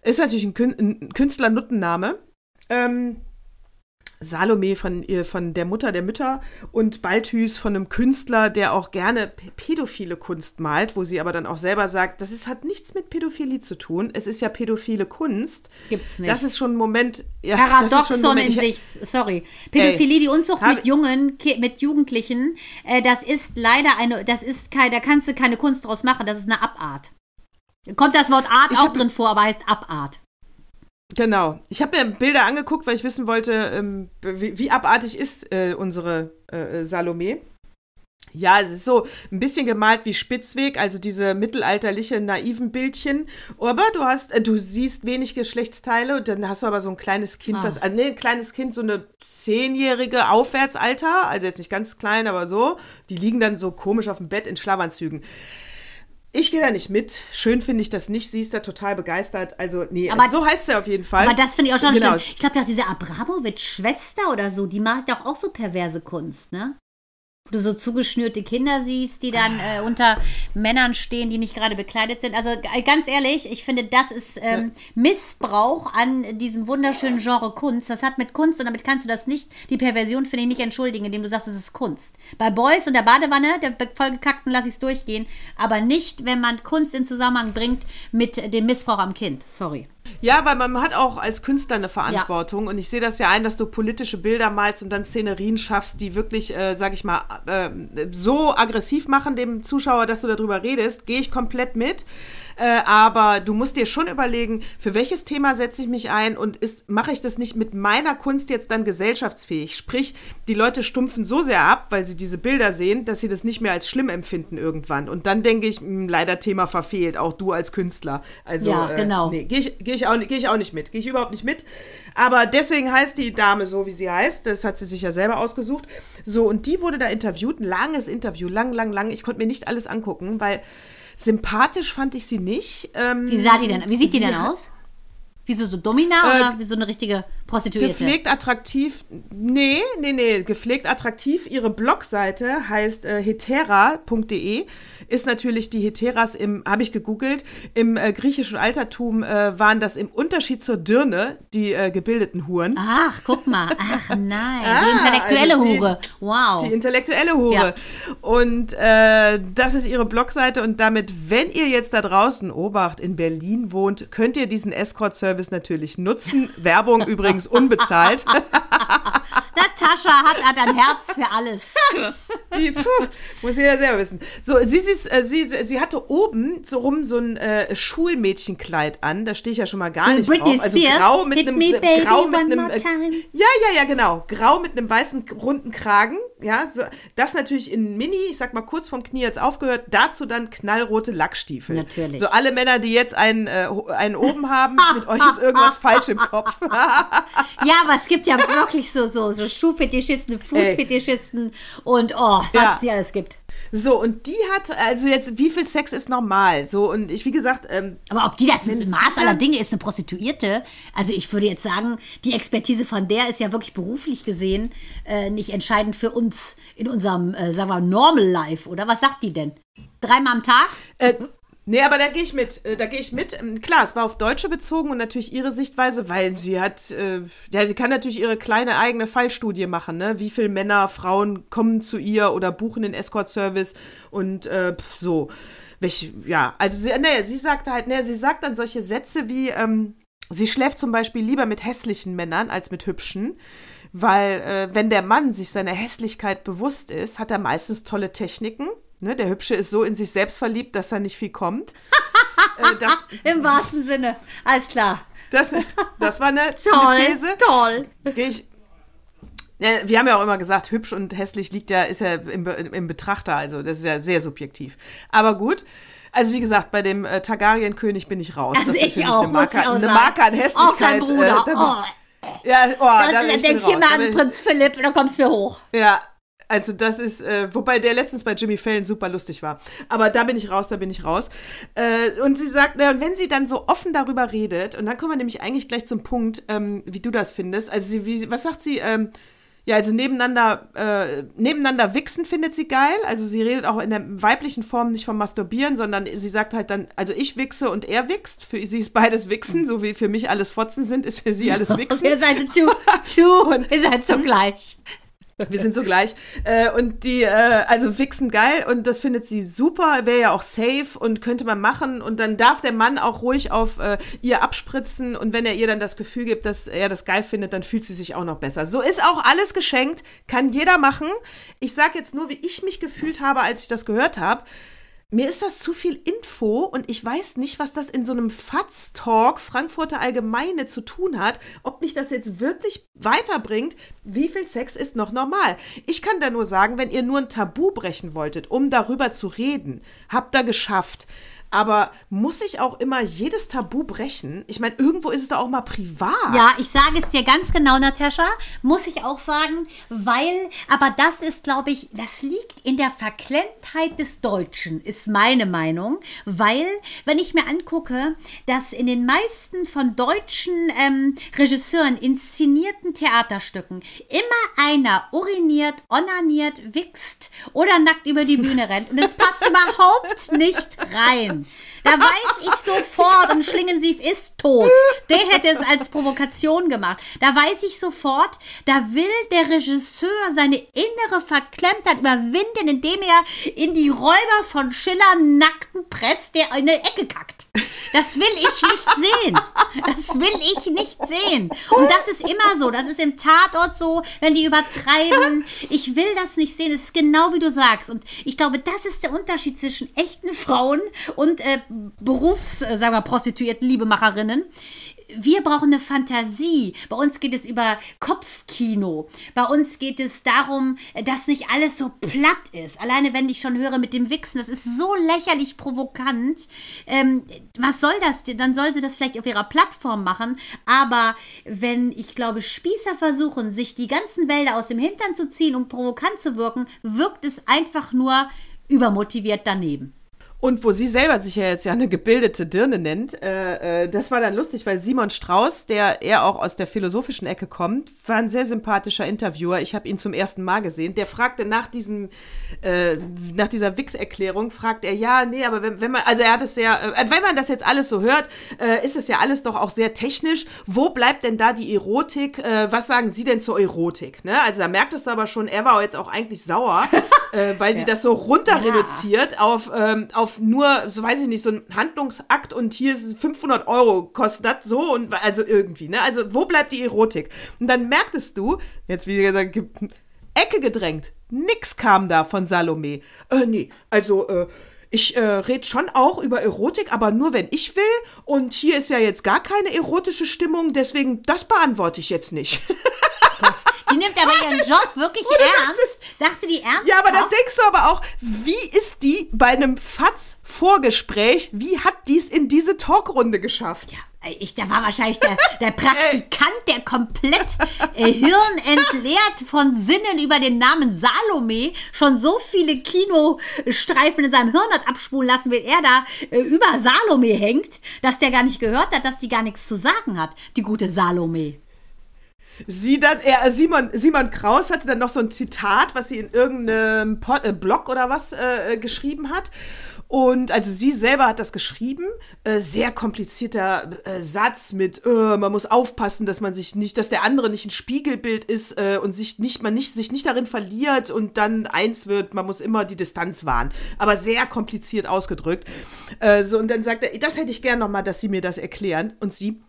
Ist natürlich ein, Kün ein Künstler-Nuttenname. Ähm, Salome von, von der Mutter der Mütter und Balthus von einem Künstler, der auch gerne pädophile Kunst malt, wo sie aber dann auch selber sagt, das ist, hat nichts mit Pädophilie zu tun. Es ist ja pädophile Kunst. Gibt's nicht. Das ist schon ein Moment. Ja, Paradoxon Moment, in sich, sorry. Pädophilie, ey, die Unzucht mit Jungen, mit Jugendlichen, äh, das ist leider eine, das ist kein, da kannst du keine Kunst draus machen, das ist eine Abart. Kommt das Wort Art auch drin vor, aber heißt Abart. Genau. Ich habe mir Bilder angeguckt, weil ich wissen wollte, ähm, wie, wie, abartig ist äh, unsere äh, Salome. Ja, es ist so ein bisschen gemalt wie Spitzweg, also diese mittelalterliche naiven Bildchen. Aber du hast, äh, du siehst wenig Geschlechtsteile und dann hast du aber so ein kleines Kind, ah. was, also nee, ein kleines Kind, so eine zehnjährige Aufwärtsalter, also jetzt nicht ganz klein, aber so. Die liegen dann so komisch auf dem Bett in Schlafanzügen. Ich gehe da nicht mit. Schön finde ich das nicht. Sie ist da total begeistert. Also, nee, aber, so heißt sie auf jeden Fall. Aber das finde ich auch schon genau. schlimm. Ich glaube, dass diese Abramowitsch-Schwester oder so, die malt doch auch so perverse Kunst, ne? Du so zugeschnürte Kinder siehst, die dann äh, unter Männern stehen, die nicht gerade bekleidet sind. Also ganz ehrlich, ich finde, das ist ähm, Missbrauch an diesem wunderschönen Genre Kunst. Das hat mit Kunst und damit kannst du das nicht, die Perversion finde ich nicht entschuldigen, indem du sagst, es ist Kunst. Bei Boys und der Badewanne, der vollgekackten, lasse ich es durchgehen, aber nicht, wenn man Kunst in Zusammenhang bringt mit dem Missbrauch am Kind. Sorry. Ja, weil man hat auch als Künstler eine Verantwortung ja. und ich sehe das ja ein, dass du politische Bilder malst und dann Szenerien schaffst, die wirklich, äh, sag ich mal, äh, so aggressiv machen dem Zuschauer, dass du darüber redest, gehe ich komplett mit. Äh, aber du musst dir schon überlegen, für welches Thema setze ich mich ein und mache ich das nicht mit meiner Kunst jetzt dann gesellschaftsfähig? Sprich, die Leute stumpfen so sehr ab, weil sie diese Bilder sehen, dass sie das nicht mehr als schlimm empfinden irgendwann. Und dann denke ich, mh, hm, leider Thema verfehlt, auch du als Künstler. Also, ja, äh, genau. Äh, nee, gehe ich, geh ich, auch, geh ich auch nicht mit. Gehe ich überhaupt nicht mit. Aber deswegen heißt die Dame so, wie sie heißt. Das hat sie sich ja selber ausgesucht. So, und die wurde da interviewt. Ein langes Interview, lang, lang, lang. Ich konnte mir nicht alles angucken, weil Sympathisch fand ich sie nicht. Ähm, wie sah die denn? Wie sieht die denn aus? Wie so, so Domina äh, oder wie so eine richtige Prostituierte? Gepflegt attraktiv. Nee, nee, nee. Gepflegt attraktiv. Ihre Blogseite heißt äh, hetera.de ist natürlich die Heteras im, habe ich gegoogelt, im äh, griechischen Altertum äh, waren das im Unterschied zur Dirne die äh, gebildeten Huren. Ach, guck mal. Ach [LAUGHS] nein, ah, die intellektuelle also die, Hure. Wow. Die intellektuelle Hure. Ja. Und äh, das ist ihre Blogseite und damit, wenn ihr jetzt da draußen, Obacht, in Berlin wohnt, könnt ihr diesen Escort-Service natürlich nutzen. Werbung übrigens unbezahlt. [LAUGHS] Natascha hat, hat ein Herz für alles. [LAUGHS] Die, puh, muss jeder selber wissen. So, sie, sie, äh, sie, sie hatte oben so rum so ein äh, Schulmädchenkleid an. Da stehe ich ja schon mal gar So nicht Britney drauf. Also Spears. grau mit einem grau mit einem äh, ja, ja, ja, genau. Grau mit einem weißen runden Kragen. Ja, so, das natürlich in Mini, ich sag mal kurz vom Knie jetzt aufgehört. Dazu dann knallrote Lackstiefel. Natürlich. So alle Männer, die jetzt einen, äh, einen oben haben, mit euch ist irgendwas [LAUGHS] falsch im Kopf. Ja, aber es gibt ja wirklich so, so, so Schuhfetischisten, Fußfetischisten und oh, was Ja. es hier alles gibt. So, und die hat, also jetzt, wie viel Sex ist normal? So, und ich, wie gesagt, ähm, Aber ob die das Maß aller Dinge ist, eine Prostituierte, also ich würde jetzt sagen, die Expertise von der ist ja wirklich beruflich gesehen äh, nicht entscheidend für uns in unserem, äh, sagen wir, Normal Life, oder? Was sagt die denn? Dreimal am Tag? Äh, nee, aber da gehe ich mit. Äh, Da gehe ich mit. Ähm, Klar, es war auf Deutsche bezogen und natürlich ihre Sichtweise, weil sie hat, äh, ja, sie kann natürlich ihre kleine eigene Fallstudie machen, ne? Wie viele Männer, Frauen kommen zu ihr oder buchen den Escort-Service und äh, so. Welch, ja, also sie, nee, sie sagte halt, nee, sie sagt dann solche Sätze wie, ähm, sie schläft zum Beispiel lieber mit hässlichen Männern als mit hübschen. Weil, äh, wenn der Mann sich seiner Hässlichkeit bewusst ist, hat er meistens tolle Techniken. Ne? Der Hübsche ist so in sich selbst verliebt, dass er nicht viel kommt. [LAUGHS] äh, das, Im wahrsten Sinne. Alles klar. das, das war eine, [LAUGHS] Toll. eine These. Toll. Geh ich, ja, wir haben ja auch immer gesagt, hübsch und hässlich liegt ja, ist ja im, im Betrachter, also das ist ja sehr subjektiv. Aber gut. Also wie gesagt, bei dem äh, Targaryen-König bin ich raus. Also Das ist ich auch, eine muss Marke, ich auch eine. Marke an Auch Hässlichkeit. sein Bruder. äh, da, oh, ja, oh, da, ich denk mal Da an ich- Prinz Philipp, da kommt's mir hoch. Ja, also das ist, äh, wobei der letztens bei Jimmy Fallon super lustig war. Aber da bin ich raus, da bin ich raus. Äh, und sie sagt, na, und wenn sie dann so offen darüber redet, und dann kommen wir nämlich eigentlich gleich zum Punkt, ähm, wie du das findest. Also sie, wie, was sagt sie? Ähm, ja, also nebeneinander, äh, nebeneinander wichsen findet sie geil. Also sie redet auch in der weiblichen Form nicht vom Masturbieren, sondern sie sagt halt dann, also ich wichse und er wichst. Für sie ist beides Wichsen, so wie für mich alles Fotzen sind, ist für sie alles [LAUGHS] Wichsen. Ihr seid tu, [LAUGHS] Und- ihr seid so gleich. Wir sind so gleich. Äh, und die, äh, also Wichsen geil und das findet sie super, wäre ja auch safe und könnte man machen. Und dann darf der Mann auch ruhig auf äh, ihr abspritzen und wenn er ihr dann das Gefühl gibt, dass er das geil findet, dann fühlt sie sich auch noch besser. So ist auch alles geschenkt, kann jeder machen. Ich sag jetzt nur, wie ich mich gefühlt habe, als ich das gehört habe. Mir ist das zu viel Info und ich weiß nicht, was das in so einem FATS-Talk Frankfurter Allgemeine zu tun hat, ob mich das jetzt wirklich weiterbringt. Wie viel Sex ist noch normal? Ich kann da nur sagen, wenn ihr nur ein Tabu brechen wolltet, um darüber zu reden, habt ihr geschafft. Aber muss ich auch immer jedes Tabu brechen? Ich meine, irgendwo ist es doch auch mal privat. Ja, ich sage es dir ganz genau, Natascha, muss ich auch sagen, weil, aber das ist, glaube ich, das liegt in der Verklemmtheit des Deutschen, ist meine Meinung, weil, wenn ich mir angucke, dass in den meisten von deutschen ähm, Regisseuren inszenierten Theaterstücken immer einer uriniert, onaniert, wichst oder nackt über die Bühne rennt und es passt [LAUGHS] überhaupt nicht rein. Da weiß ich sofort, und Schlingensief ist tot. Der hätte es als Provokation gemacht. Da weiß ich sofort, da will der Regisseur seine innere Verklemmtheit überwinden, indem er in die Räuber von Schiller nackten presst, der in eine Ecke kackt. Das will ich nicht sehen. Das will ich nicht sehen. Und das ist immer so. Das ist im Tatort so, wenn die übertreiben. Ich will das nicht sehen. Es ist genau wie du sagst. Und ich glaube, das ist der Unterschied zwischen echten Frauen und äh, Berufs, äh, sagen wir, Prostituierten, Liebemacherinnen. Wir brauchen eine Fantasie. Bei uns geht es über Kopfkino. Bei uns geht es darum, dass nicht alles so platt ist. Alleine wenn ich schon höre mit dem Wichsen, das ist so lächerlich provokant. Ähm, was soll das? denn? Dann soll sie das vielleicht auf ihrer Plattform machen. Aber wenn, ich glaube, Spießer versuchen, sich die ganzen Wälder aus dem Hintern zu ziehen, um provokant zu wirken, wirkt es einfach nur übermotiviert daneben. Und wo sie selber sich ja jetzt ja eine gebildete Dirne nennt, äh, äh, das war dann lustig, weil Simon Strauß, der eher auch aus der philosophischen Ecke kommt, war ein sehr sympathischer Interviewer. Ich habe ihn zum ersten Mal gesehen. Der fragte nach diesem, äh, nach dieser Wix-Erklärung, fragt er, ja, nee, aber wenn, wenn man, also er hat es sehr, äh, wenn man das jetzt alles so hört, äh, ist es ja alles doch auch sehr technisch. Wo bleibt denn da die Erotik? Äh, was sagen Sie denn zur Erotik? Ne? Also da merktest du aber schon, er war jetzt auch eigentlich sauer, [LAUGHS] äh, weil die das so runter reduziert auf, ähm, auf auf nur, so weiß ich nicht, so ein Handlungsakt und hier ist es 500 Euro kostet das so und also irgendwie, ne? Also wo bleibt die Erotik? Und dann merktest du, jetzt wie gesagt, Ecke gedrängt. Nix kam da von Salome. Äh, nee, also, äh, ich äh, rede schon auch über Erotik, aber nur wenn ich will. Und hier ist ja jetzt gar keine erotische Stimmung, deswegen das beantworte ich jetzt nicht. [LAUGHS] Gott, die nimmt aber ihren Job wirklich ernst. Dachte die ernst? Ja, aber dann denkst du aber auch, wie ist die bei einem FATS-Vorgespräch, wie hat die es in diese Talkrunde geschafft? Ja. Ich, da war wahrscheinlich der, der [LAUGHS] Praktikant, der komplett äh, hirnentleert von Sinnen über den Namen Salome schon so viele Kinostreifen in seinem Hirn hat abspulen lassen, wie er da äh, über Salome hängt, dass der gar nicht gehört hat, dass die gar nichts zu sagen hat, die gute Salome sie dann, er, Simon, Simon Kraus hatte dann noch so ein Zitat, was sie in irgendeinem Pod, äh, Blog oder was äh, geschrieben hat. Und also sie selber hat das geschrieben. Äh, sehr komplizierter äh, Satz mit, äh, man muss aufpassen, dass man sich nicht, dass der andere nicht ein Spiegelbild ist äh, und sich nicht, man nicht, sich nicht darin verliert und dann eins wird, man muss immer die Distanz wahren. Aber sehr kompliziert ausgedrückt. Äh, so, und dann sagt er, das hätte ich gern nochmal, dass sie mir das erklären. Und sie,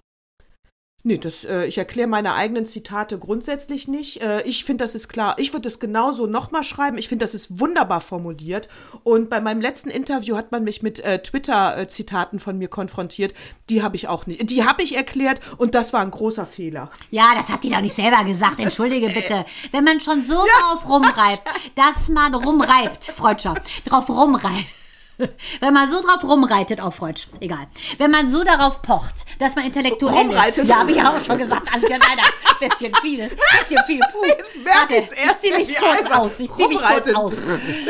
Nee, das, äh, ich erkläre meine eigenen Zitate grundsätzlich nicht. Äh, ich finde, das ist klar. Ich würde es genauso nochmal schreiben. Ich finde, das ist wunderbar formuliert. Und bei meinem letzten Interview hat man mich mit äh, Twitter-Zitaten von mir konfrontiert. Die habe ich auch nicht. Die habe ich erklärt und das war ein großer Fehler. Ja, das hat die doch nicht selber gesagt. Entschuldige [LAUGHS] bitte. Wenn man schon so ja. drauf rumreibt, [LAUGHS] dass man rumreibt, Freudscher, drauf rumreibt [LAUGHS] wenn man so drauf rumreitet auf Freudsch, egal. Wenn man so darauf pocht, dass man intellektuell rumreitet. ist. Ja, habe ich auch schon gesagt. Alles ja leider bisschen viel. Bisschen viel. Puh. Jetzt Warte, ich ziehe mich kurz aus. Ich ziehe mich kurz aus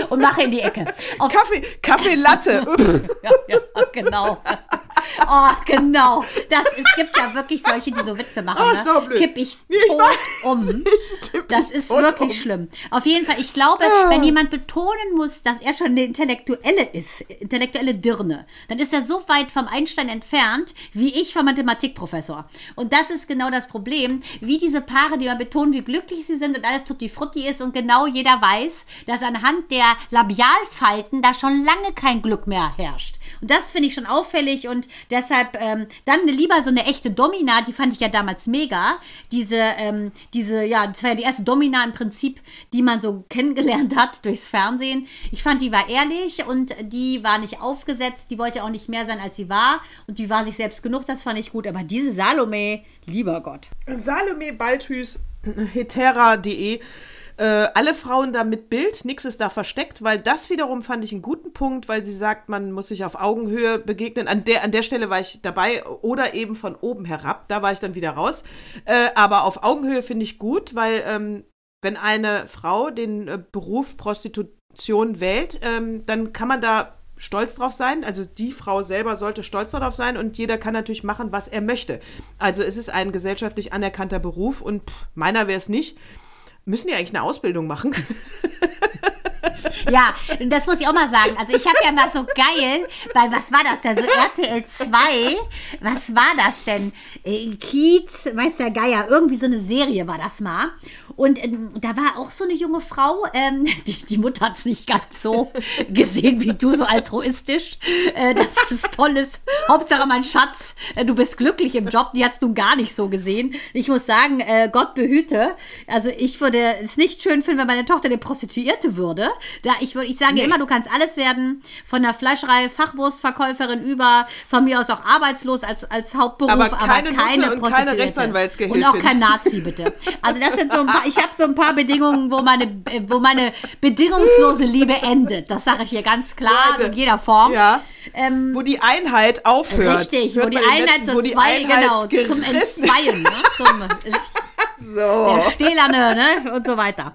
und mache in die Ecke. Auf Kaffee, Kaffee Latte. [LAUGHS] ja, ja, genau. Oh, genau. Das, es gibt ja wirklich solche, die so Witze machen. Oh, ne? so blöd. Kipp ich tot [LAUGHS] ich um. Ich das ist wirklich um. schlimm. Auf jeden Fall, ich glaube, ah. wenn jemand betonen muss, dass er schon eine Intellektuelle ist, intellektuelle Dirne, dann ist er so weit vom Einstein entfernt, wie ich vom Mathematikprofessor. Und das ist genau das Problem, wie diese Paare, die mal betonen, wie glücklich sie sind und alles tutti frutti ist und genau jeder weiß, dass anhand der Labialfalten da schon lange kein Glück mehr herrscht. Und das finde ich schon auffällig und deshalb ähm, dann lieber so eine echte Domina, die fand ich ja damals mega. Diese, ähm, diese, ja, das war ja die erste Domina im Prinzip, die man so kennengelernt hat durchs Fernsehen. Ich fand, die war ehrlich und die war nicht aufgesetzt, die wollte auch nicht mehr sein, als sie war und die war sich selbst genug, das fand ich gut. Aber diese Salome, lieber Gott. Salome Balthus, hetera.de äh, alle Frauen da mit Bild, nichts ist da versteckt, weil das wiederum fand ich einen guten Punkt, weil sie sagt, man muss sich auf Augenhöhe begegnen. An der, an der Stelle war ich dabei oder eben von oben herab, da war ich dann wieder raus. Äh, aber auf Augenhöhe finde ich gut, weil ähm, wenn eine Frau den äh, Beruf Prostitution wählt, ähm, dann kann man da stolz drauf sein. Also die Frau selber sollte stolz darauf sein und jeder kann natürlich machen, was er möchte. Also es ist ein gesellschaftlich anerkannter Beruf und pff, meiner wäre es nicht müssen die eigentlich eine Ausbildung machen? Ja, das muss ich auch mal sagen. Also ich habe ja mal so geil, weil was war das denn? So RTL 2, was war das denn? Äh, Kiez, weiß der Geier, irgendwie so eine Serie war das mal. Und ähm, da war auch so eine junge Frau, ähm, [LAUGHS] die, die Mutter hat es nicht ganz so gesehen wie du, so altruistisch, äh, dass es toll ist. Hauptsache mein Schatz, äh, du bist glücklich im Job, die es nun gar nicht so gesehen. Ich muss sagen, äh, Gott behüte. Also ich würde es nicht schön finden, wenn meine Tochter eine Prostituierte würde. Da ich würde, ich sage nee. immer, du kannst alles werden, von der Fleischerei Fachwurstverkäuferin über, von mir aus auch arbeitslos als, als Hauptberuf, aber keine, aber keine und keine Rechtsanwaltsgehilfin. Und auch kein Nazi, bitte. Also das sind so ein paar, [LAUGHS] ich habe so ein paar Bedingungen, wo meine, wo meine bedingungslose Liebe endet. Das sage ich hier ganz klar ja, in jeder Form. Ja. Ähm, wo die Einheit aufhört. Richtig, wo die Einheit so zwei, genau, zum Entzweien. Ne? Zum, so. Der stählerne, ne? Und so weiter.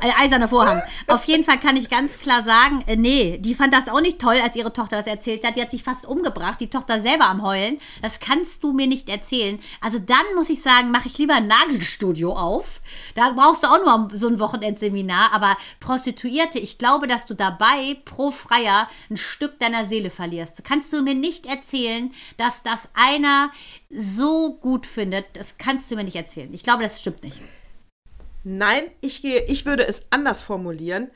Äh, eiserne Vorhang. Auf jeden Fall kann ich ganz klar sagen, äh, nee, die fand das auch nicht toll, als ihre Tochter das erzählt hat. Die hat sich fast umgebracht, die Tochter selber am Heulen. Das kannst du mir nicht erzählen. Also dann muss ich sagen, mache ich lieber ein Nagelstudio auf. Da brauchst du auch nur so ein Wochenendseminar. Aber Prostituierte, ich glaube, dass du dabei pro Freier ein Stück deiner Seele verlierst. Kannst du mir nicht erzählen, dass das einer so gut findet. Das kannst du mir nicht erzählen. Ich glaube, das stimmt nicht. Nein, ich gehe, ich würde es anders formulieren.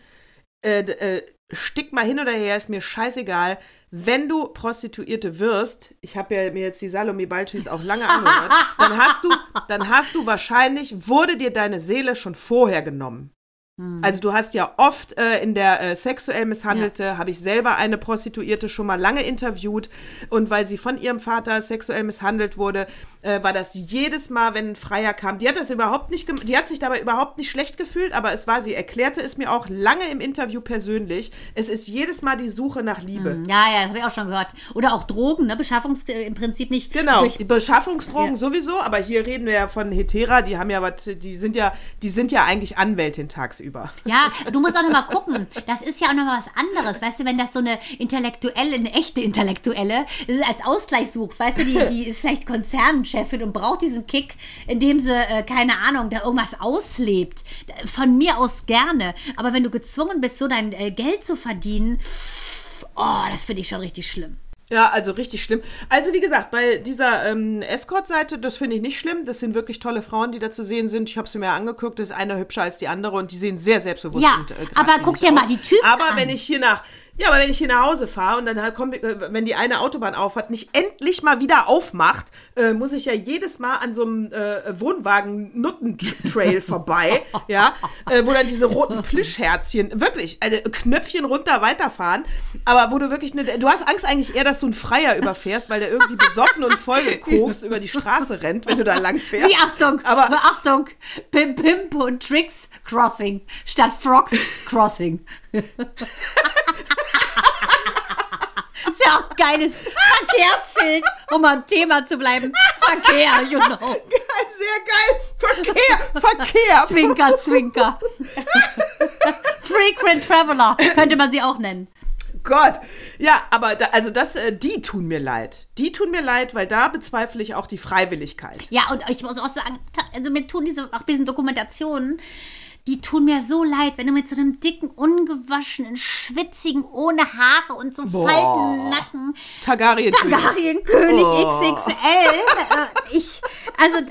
äh, äh, stick mal hin oder her, ist mir scheißegal. Wenn du Prostituierte wirst, ich habe ja mir jetzt die Salome Baltüs auch lange angehört, [LAUGHS] dann hast du, dann hast du wahrscheinlich, wurde dir deine Seele schon vorher genommen. Hm. Also du hast ja oft äh, in der äh, sexuell Misshandelte, ja. habe ich selber eine Prostituierte schon mal lange interviewt und weil sie von ihrem Vater sexuell misshandelt wurde, äh, war das jedes Mal, wenn ein Freier kam. Die hat das überhaupt nicht, die hat sich dabei überhaupt nicht schlecht gefühlt, aber es war, sie erklärte es mir auch lange im Interview persönlich. Es ist jedes Mal die Suche nach Liebe. Hm. Ja, ja, habe ich auch schon gehört. Oder auch Drogen, ne? Beschaffungs äh, im Prinzip nicht. Genau, Beschaffungsdrogen ja. sowieso, aber hier reden wir ja von Hetera, die haben ja was, die sind ja, die sind ja eigentlich Anwältin tagsüber. Ja, du musst auch noch mal gucken. Das ist ja auch noch mal was anderes, weißt du, wenn das so eine intellektuelle, eine echte Intellektuelle als Ausgleich sucht, weißt du, die, die ist vielleicht Konzernchef Chefin und braucht diesen Kick, indem sie, äh, keine Ahnung, da irgendwas auslebt. Von mir aus gerne. Aber wenn du gezwungen bist, so dein äh, Geld zu verdienen, oh, das finde ich schon richtig schlimm. Ja, also richtig schlimm. Also wie gesagt, bei dieser ähm, Escort-Seite, das finde ich nicht schlimm. Das sind wirklich tolle Frauen, die da zu sehen sind. Ich habe sie mir angeguckt. Das ist eine hübscher als die andere und die sehen sehr selbstbewusst ja, und äh, aber guck dir mal die Typen Aber an. wenn ich hier nach ja, aber wenn ich hier nach Hause fahre und dann halt kommt, äh, wenn die eine Autobahn aufhat, nicht endlich mal wieder aufmacht, äh, muss ich ja jedes Mal an so einem äh, Wohnwagen-Nuttentrail [LAUGHS] vorbei, ja, äh, wo dann diese roten Plüschherzchen, wirklich, äh, Knöpfchen runter weiterfahren, aber wo du wirklich, ne, du hast Angst eigentlich eher, dass du einen Freier überfährst, weil der irgendwie besoffen und vollgekokst über die Straße rennt, wenn du da lang fährst. Wie, Achtung, aber Achtung, Pimp, Pimp und Tricks Crossing statt Frogs Crossing. [LAUGHS] ist ja auch geiles Verkehrsschild, um am Thema zu bleiben. Verkehr, you know. Geil, sehr geil. Verkehr, Verkehr. Zwinker, Zwinker. Frequent Traveler könnte man sie auch nennen. Gott. Ja, aber da, also das, äh, die tun mir leid. Die tun mir leid, weil da bezweifle ich auch die Freiwilligkeit. Ja, und ich muss auch sagen, also mir tun diese auch diesen Dokumentationen die tun mir so leid, wenn du mit so einem dicken, ungewaschenen, schwitzigen, ohne Haare und so Falten Nacken. Targaryen-König. Targaryen-König oh. XXL. Äh, ich, also,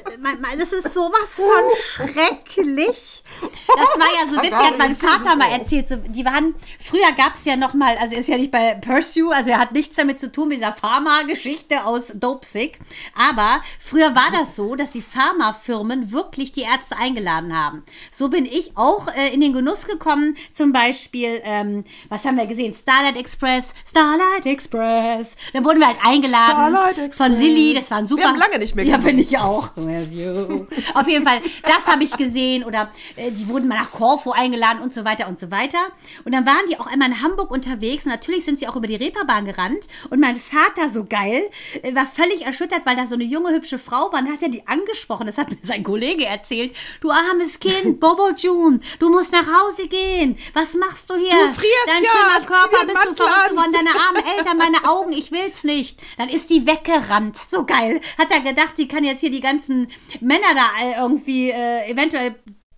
das ist sowas von schrecklich. Das war ja so [LAUGHS] witzig, hat mein Vater mal erzählt. So, die waren, früher gab es ja noch mal, also er ist ja nicht bei Pursue, also er hat nichts damit zu tun mit dieser Pharma-Geschichte aus Dopesick. Aber früher war das so, dass die Pharmafirmen wirklich die Ärzte eingeladen haben. So bin ich auch äh, in den Genuss gekommen. Zum Beispiel, ähm, was haben wir gesehen? Starlight Express, Starlight Express. Da wurden wir halt eingeladen von Lilly. Das war ein super. Wir haben lange nicht mehr gesehen. Ja, finde ich auch. Auf jeden Fall, das habe ich gesehen. Oder äh, die wurden mal nach Corfu eingeladen und so weiter und so weiter. Und dann waren die auch einmal in Hamburg unterwegs. Und natürlich sind sie auch über die Reeperbahn gerannt. Und mein Vater, so geil, äh, war völlig erschüttert, weil da so eine junge, hübsche Frau war. Und hat er die angesprochen. Das hat mir sein Kollege erzählt. Du armes Kind, [LAUGHS] Bobo Ju tun? Du musst nach Hause gehen. Was machst du hier? Du frierst Dein ja. schöner Körper, bist du verrückt geworden? Deine armen Eltern, meine Augen, ich will's nicht. Dann ist die weggerannt. So geil. Hat er gedacht, sie kann jetzt hier die ganzen Männer da irgendwie äh, eventuell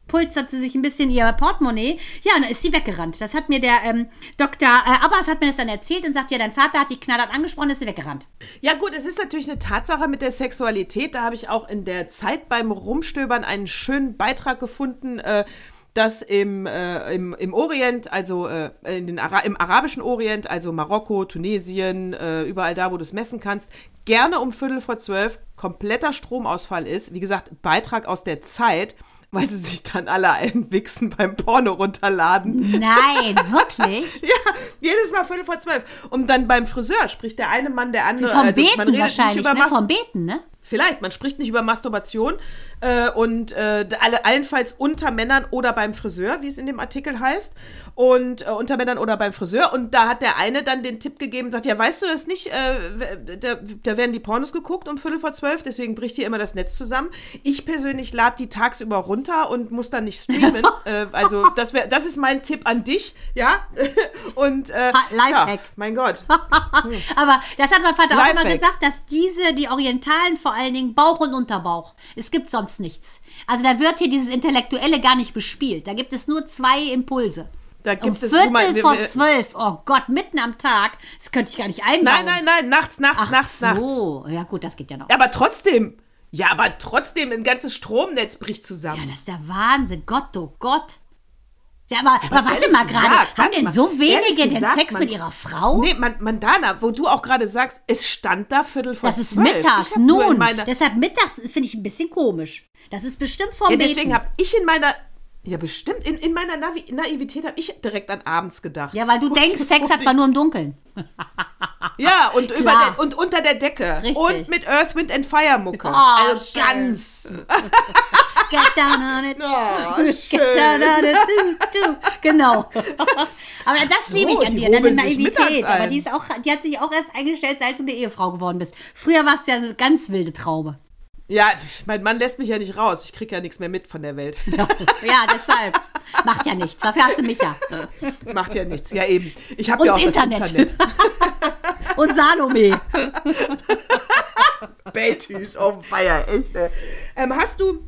pulstert sie sich ein bisschen ihr Portemonnaie. Ja, und dann ist sie weggerannt. Das hat mir der ähm, Dr. Äh, Abbas hat mir das dann erzählt und sagt, ja, dein Vater hat die knallhart angesprochen, ist sie weggerannt. Ja gut, es ist natürlich eine Tatsache mit der Sexualität. Da habe ich auch in der Zeit beim Rumstöbern einen schönen Beitrag gefunden, äh, dass im, äh, im, im Orient, also äh, in den Ara im arabischen Orient, also Marokko, Tunesien, äh, überall da, wo du es messen kannst, gerne um Viertel vor zwölf kompletter Stromausfall ist. Wie gesagt, Beitrag aus der Zeit weil sie sich dann alle einwichsen beim Porno runterladen. Nein, [LAUGHS] wirklich? ja, jedes Mal Viertel vor zwölf. Und dann beim Friseur spricht der eine Mann der andere. Wie vom also, Beten wahrscheinlich, ne? Vom Beten, ne? Vielleicht, man spricht nicht über Masturbation äh, und äh, alle, allenfalls unter Männern oder beim Friseur, wie es in dem Artikel heißt. Und äh, unter Männern oder beim Friseur. Und da hat der eine dann den Tipp gegeben, sagt, ja, weißt du das nicht? Äh, da, da, werden die Pornos geguckt um Viertel vor zwölf, deswegen bricht hier immer das Netz zusammen. Ich persönlich lade die tagsüber runter und muss dann nicht streamen. [LAUGHS] Äh, also das, wär, das ist mein Tipp an dich, ja? [LAUGHS] und äh, Lifehack. Ja, mein Gott. [LAUGHS] Aber das hat mein Vater auch immer gesagt, dass diese, die Orientalen vor allen Dingen Bauch und Unterbauch. Es gibt sonst nichts. Also da wird hier dieses Intellektuelle gar nicht bespielt. Da gibt es nur zwei Impulse. Da gibt um es Viertel mal, wir, vor zwölf. Oh Gott, mitten am Tag. Das könnte ich gar nicht einbauen. Nein, nein, nein, nachts, nachts, Ach nachts, so. nachts. so, ja gut, das geht ja noch. Aber trotzdem. Ja, aber trotzdem, ein ganzes Stromnetz bricht zusammen. Ja, das ist der Wahnsinn. Gott, oh Gott. Ja, aber, aber warte mal gerade, gesagt, haben denn so wenige ehrlich den gesagt, Sex man- mit ihrer Frau? Nee, man, Mandana, wo du auch gerade sagst, es stand da Viertel vor das ist zwölf. mittags, nun. Deshalb mittags finde ich ein bisschen komisch. Das ist bestimmt vom Ja, deswegen habe ich in meiner, ja bestimmt, in, in meiner Navi Naivität habe ich direkt an abends gedacht. Ja, weil du [LAUGHS] Kurz denkst, Sex hat man nur im Dunkeln. [LAUGHS] Ja, und, über der, und unter der Decke. Richtig. Und mit Earth, Wind and Fire Mucke. Oh, also schön. ganz. [LAUGHS] Get down on it. Oh, Get down on it. Du, du. Genau. Aber das So, liebe ich an dir, deine mittags Naivität. Aber die, ist auch, die hat sich auch erst eingestellt, seit du eine Ehefrau geworden bist. Früher warst du ja eine ganz wilde Traube. Ja, mein Mann lässt mich ja nicht raus. Ich kriege ja nichts mehr mit von der Welt. [LAUGHS] Ja, deshalb. Macht ja nichts. Dafür hast du mich ja. Macht ja nichts. Ja, eben. Ich habe ja auch Internet. das Internet. [LAUGHS] Und Salome. Beltüs, oh feier, echt. ey. Ähm, hast du.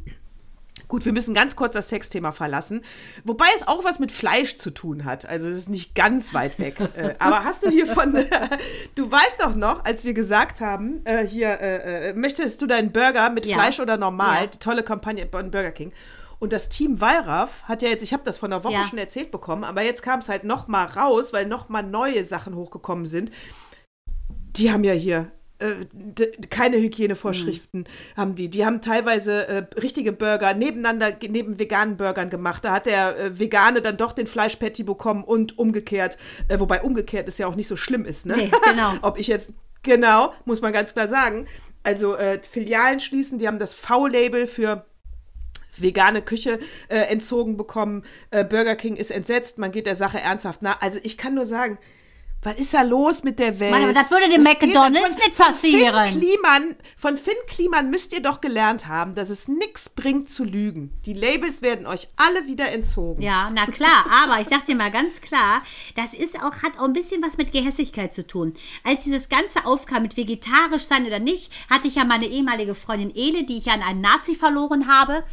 Gut, wir müssen ganz kurz das Sexthema verlassen. Wobei es auch was mit Fleisch zu tun hat. Also, das ist nicht ganz weit weg. äh, aber hast du hier von. [LAUGHS] du weißt doch noch, als wir gesagt haben, äh, hier, äh, äh, möchtest du deinen Burger mit Ja. Fleisch oder normal? Ja. Die tolle Kampagne von Burger King. Und das Team Wallraff hat ja jetzt, ich habe das vor einer Woche Ja. schon erzählt bekommen, aber jetzt kam es halt noch mal raus, weil noch mal neue Sachen hochgekommen sind die haben ja hier äh, keine Hygienevorschriften haben die. Die haben teilweise äh, richtige Burger nebeneinander, neben veganen Burgern gemacht. Da hat der äh, Vegane dann doch den Fleischpatty bekommen und umgekehrt. Äh, wobei umgekehrt es ja auch nicht so schlimm ist, ne? Nee, genau. [LAUGHS] Ob ich jetzt, genau, muss man ganz klar sagen. Also äh, Filialen schließen, die haben das V-Label für vegane Küche äh, entzogen bekommen. Äh, Burger King ist entsetzt, man geht der Sache ernsthaft nach. Also ich kann nur sagen, was ist da los mit der Welt? Mann, aber das würde dem geht- McDonald's nicht passieren. Finn Kliman, von Finn Kliman müsst ihr doch gelernt haben, dass es nichts bringt zu lügen. Die Labels werden euch alle wieder entzogen. Ja, na klar, aber ich sag dir mal ganz klar, das ist auch, hat auch ein bisschen was mit Gehässigkeit zu tun. Als dieses Ganze aufkam mit vegetarisch sein oder nicht, hatte ich ja meine ehemalige Freundin Ele, die ich ja an einen Nazi verloren habe.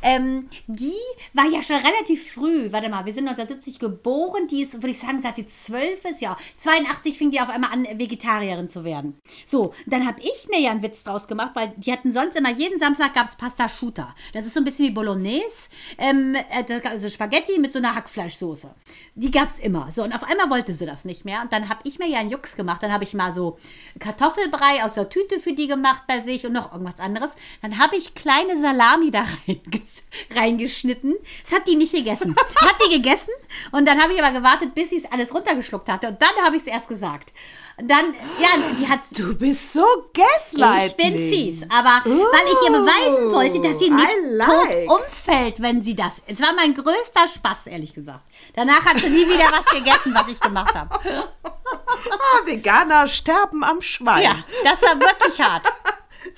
Ähm, die war ja schon relativ früh, warte mal, wir sind 1970 geboren, die ist, würde ich sagen, seit sie zwölf ist, ja, 82 fing die auf einmal an, Vegetarierin zu werden. So, dann habe ich mir ja einen Witz draus gemacht, weil die hatten sonst immer, jeden Samstag gab es Pasta Schuta. Das ist so ein bisschen wie Bolognese, ähm, äh, also Spaghetti mit so einer Hackfleischsoße. Die gab es immer. So, und auf einmal wollte sie das nicht mehr. Und dann habe ich mir ja einen Jux gemacht. Dann habe ich mal so Kartoffelbrei aus der Tüte für die gemacht bei sich und noch irgendwas anderes. Dann habe ich kleine Salami da [LAUGHS] reinges- reingeschnitten. Das hat die nicht gegessen. Hat die gegessen und dann habe ich aber gewartet, bis sie es alles runtergeschluckt hatte. Und dann habe ich es erst gesagt. Dann, ja, die hat Du bist so gaslighting. ich bin fies, aber weil ich ihr beweisen wollte, dass sie nicht like. tot umfällt, wenn sie das. Es war mein größter Spaß, ehrlich gesagt. Danach hat sie nie wieder was gegessen, was ich gemacht habe. [LAUGHS] Ah, Veganer sterben am Schwein. Ja, das war wirklich hart.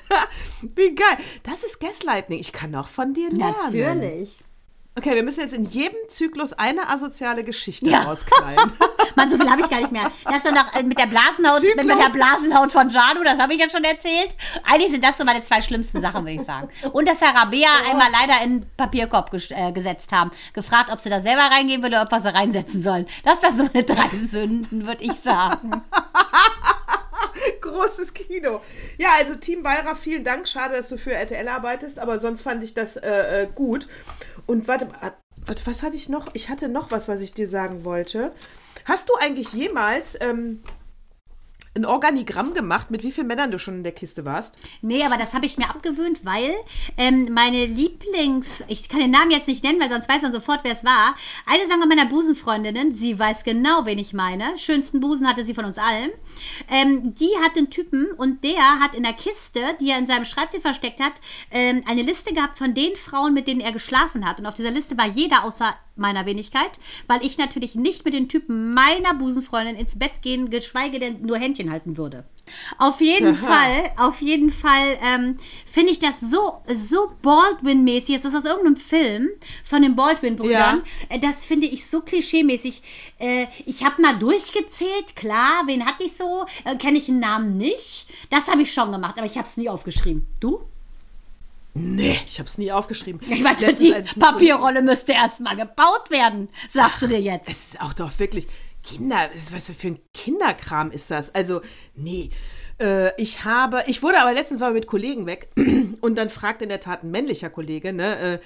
[LAUGHS] Wie geil. Das ist Gaslighting. Ich kann auch von dir lernen. Okay, wir müssen jetzt in jedem Zyklus eine asoziale Geschichte Ja. rausknallen. [LAUGHS] Mann, so viel habe ich gar nicht mehr. Das ist doch noch äh, mit der Blasenhaut, Zyklon. mit der Blasenhaut von Janu, das habe ich jetzt schon erzählt. Eigentlich sind das so meine zwei schlimmsten Sachen, würde ich sagen. Und dass wir Rabea einmal leider in den Papierkorb ges äh, gesetzt haben. Gefragt, ob sie da selber reingehen will oder ob wir sie reinsetzen sollen. Das wären so meine drei Sünden, würde ich sagen. [LAUGHS] [LAUGHS] Großes Kino. Ja, also Team Wallraff, vielen Dank. Schade, dass du für RTL arbeitest, aber sonst fand ich das äh, äh, gut. Und warte, mal, warte, was hatte ich noch? Ich hatte noch was, was ich dir sagen wollte. Hast du eigentlich jemals ähm, ein Organigramm gemacht, mit wie vielen Männern du schon in der Kiste warst? Nee, aber das habe ich mir abgewöhnt, weil ähm, meine Lieblings... Ich kann den Namen jetzt nicht nennen, weil sonst weiß man sofort, wer es war. Eine sagen wir meiner Busenfreundinnen, sie weiß genau, wen ich meine. Schönsten Busen hatte sie von uns allen. Ähm, die hat einen Typen und der hat in der Kiste, die er in seinem Schreibtisch versteckt hat, ähm, eine Liste gehabt von den Frauen, mit denen er geschlafen hat. Und auf dieser Liste war jeder außer meiner Wenigkeit, weil ich natürlich nicht mit den Typen meiner Busenfreundin ins Bett gehen, geschweige denn nur Händchen halten würde. Auf jeden Fall, auf jeden Fall ähm, finde ich das so, so Baldwin-mäßig. Das ist aus irgendeinem Film von den Baldwin-Brüdern. Äh, Das finde ich so klischee-mäßig. Äh, ich habe mal durchgezählt, klar, wen hatte ich so? Äh, Kenne ich einen Namen nicht? Das habe ich schon gemacht, aber ich habe es nie aufgeschrieben. Du? Nee, ich habe es nie aufgeschrieben. Ich meine, die Papierrolle müsste erstmal gebaut werden, sagst du dir jetzt. Es ist auch doch wirklich Kinder, was für ein Kinderkram ist das? Also, nee. Äh, ich habe, ich wurde aber letztens mal mit Kollegen weg [CLEARS THROAT] und dann fragt in der Tat ein männlicher Kollege, ne, äh,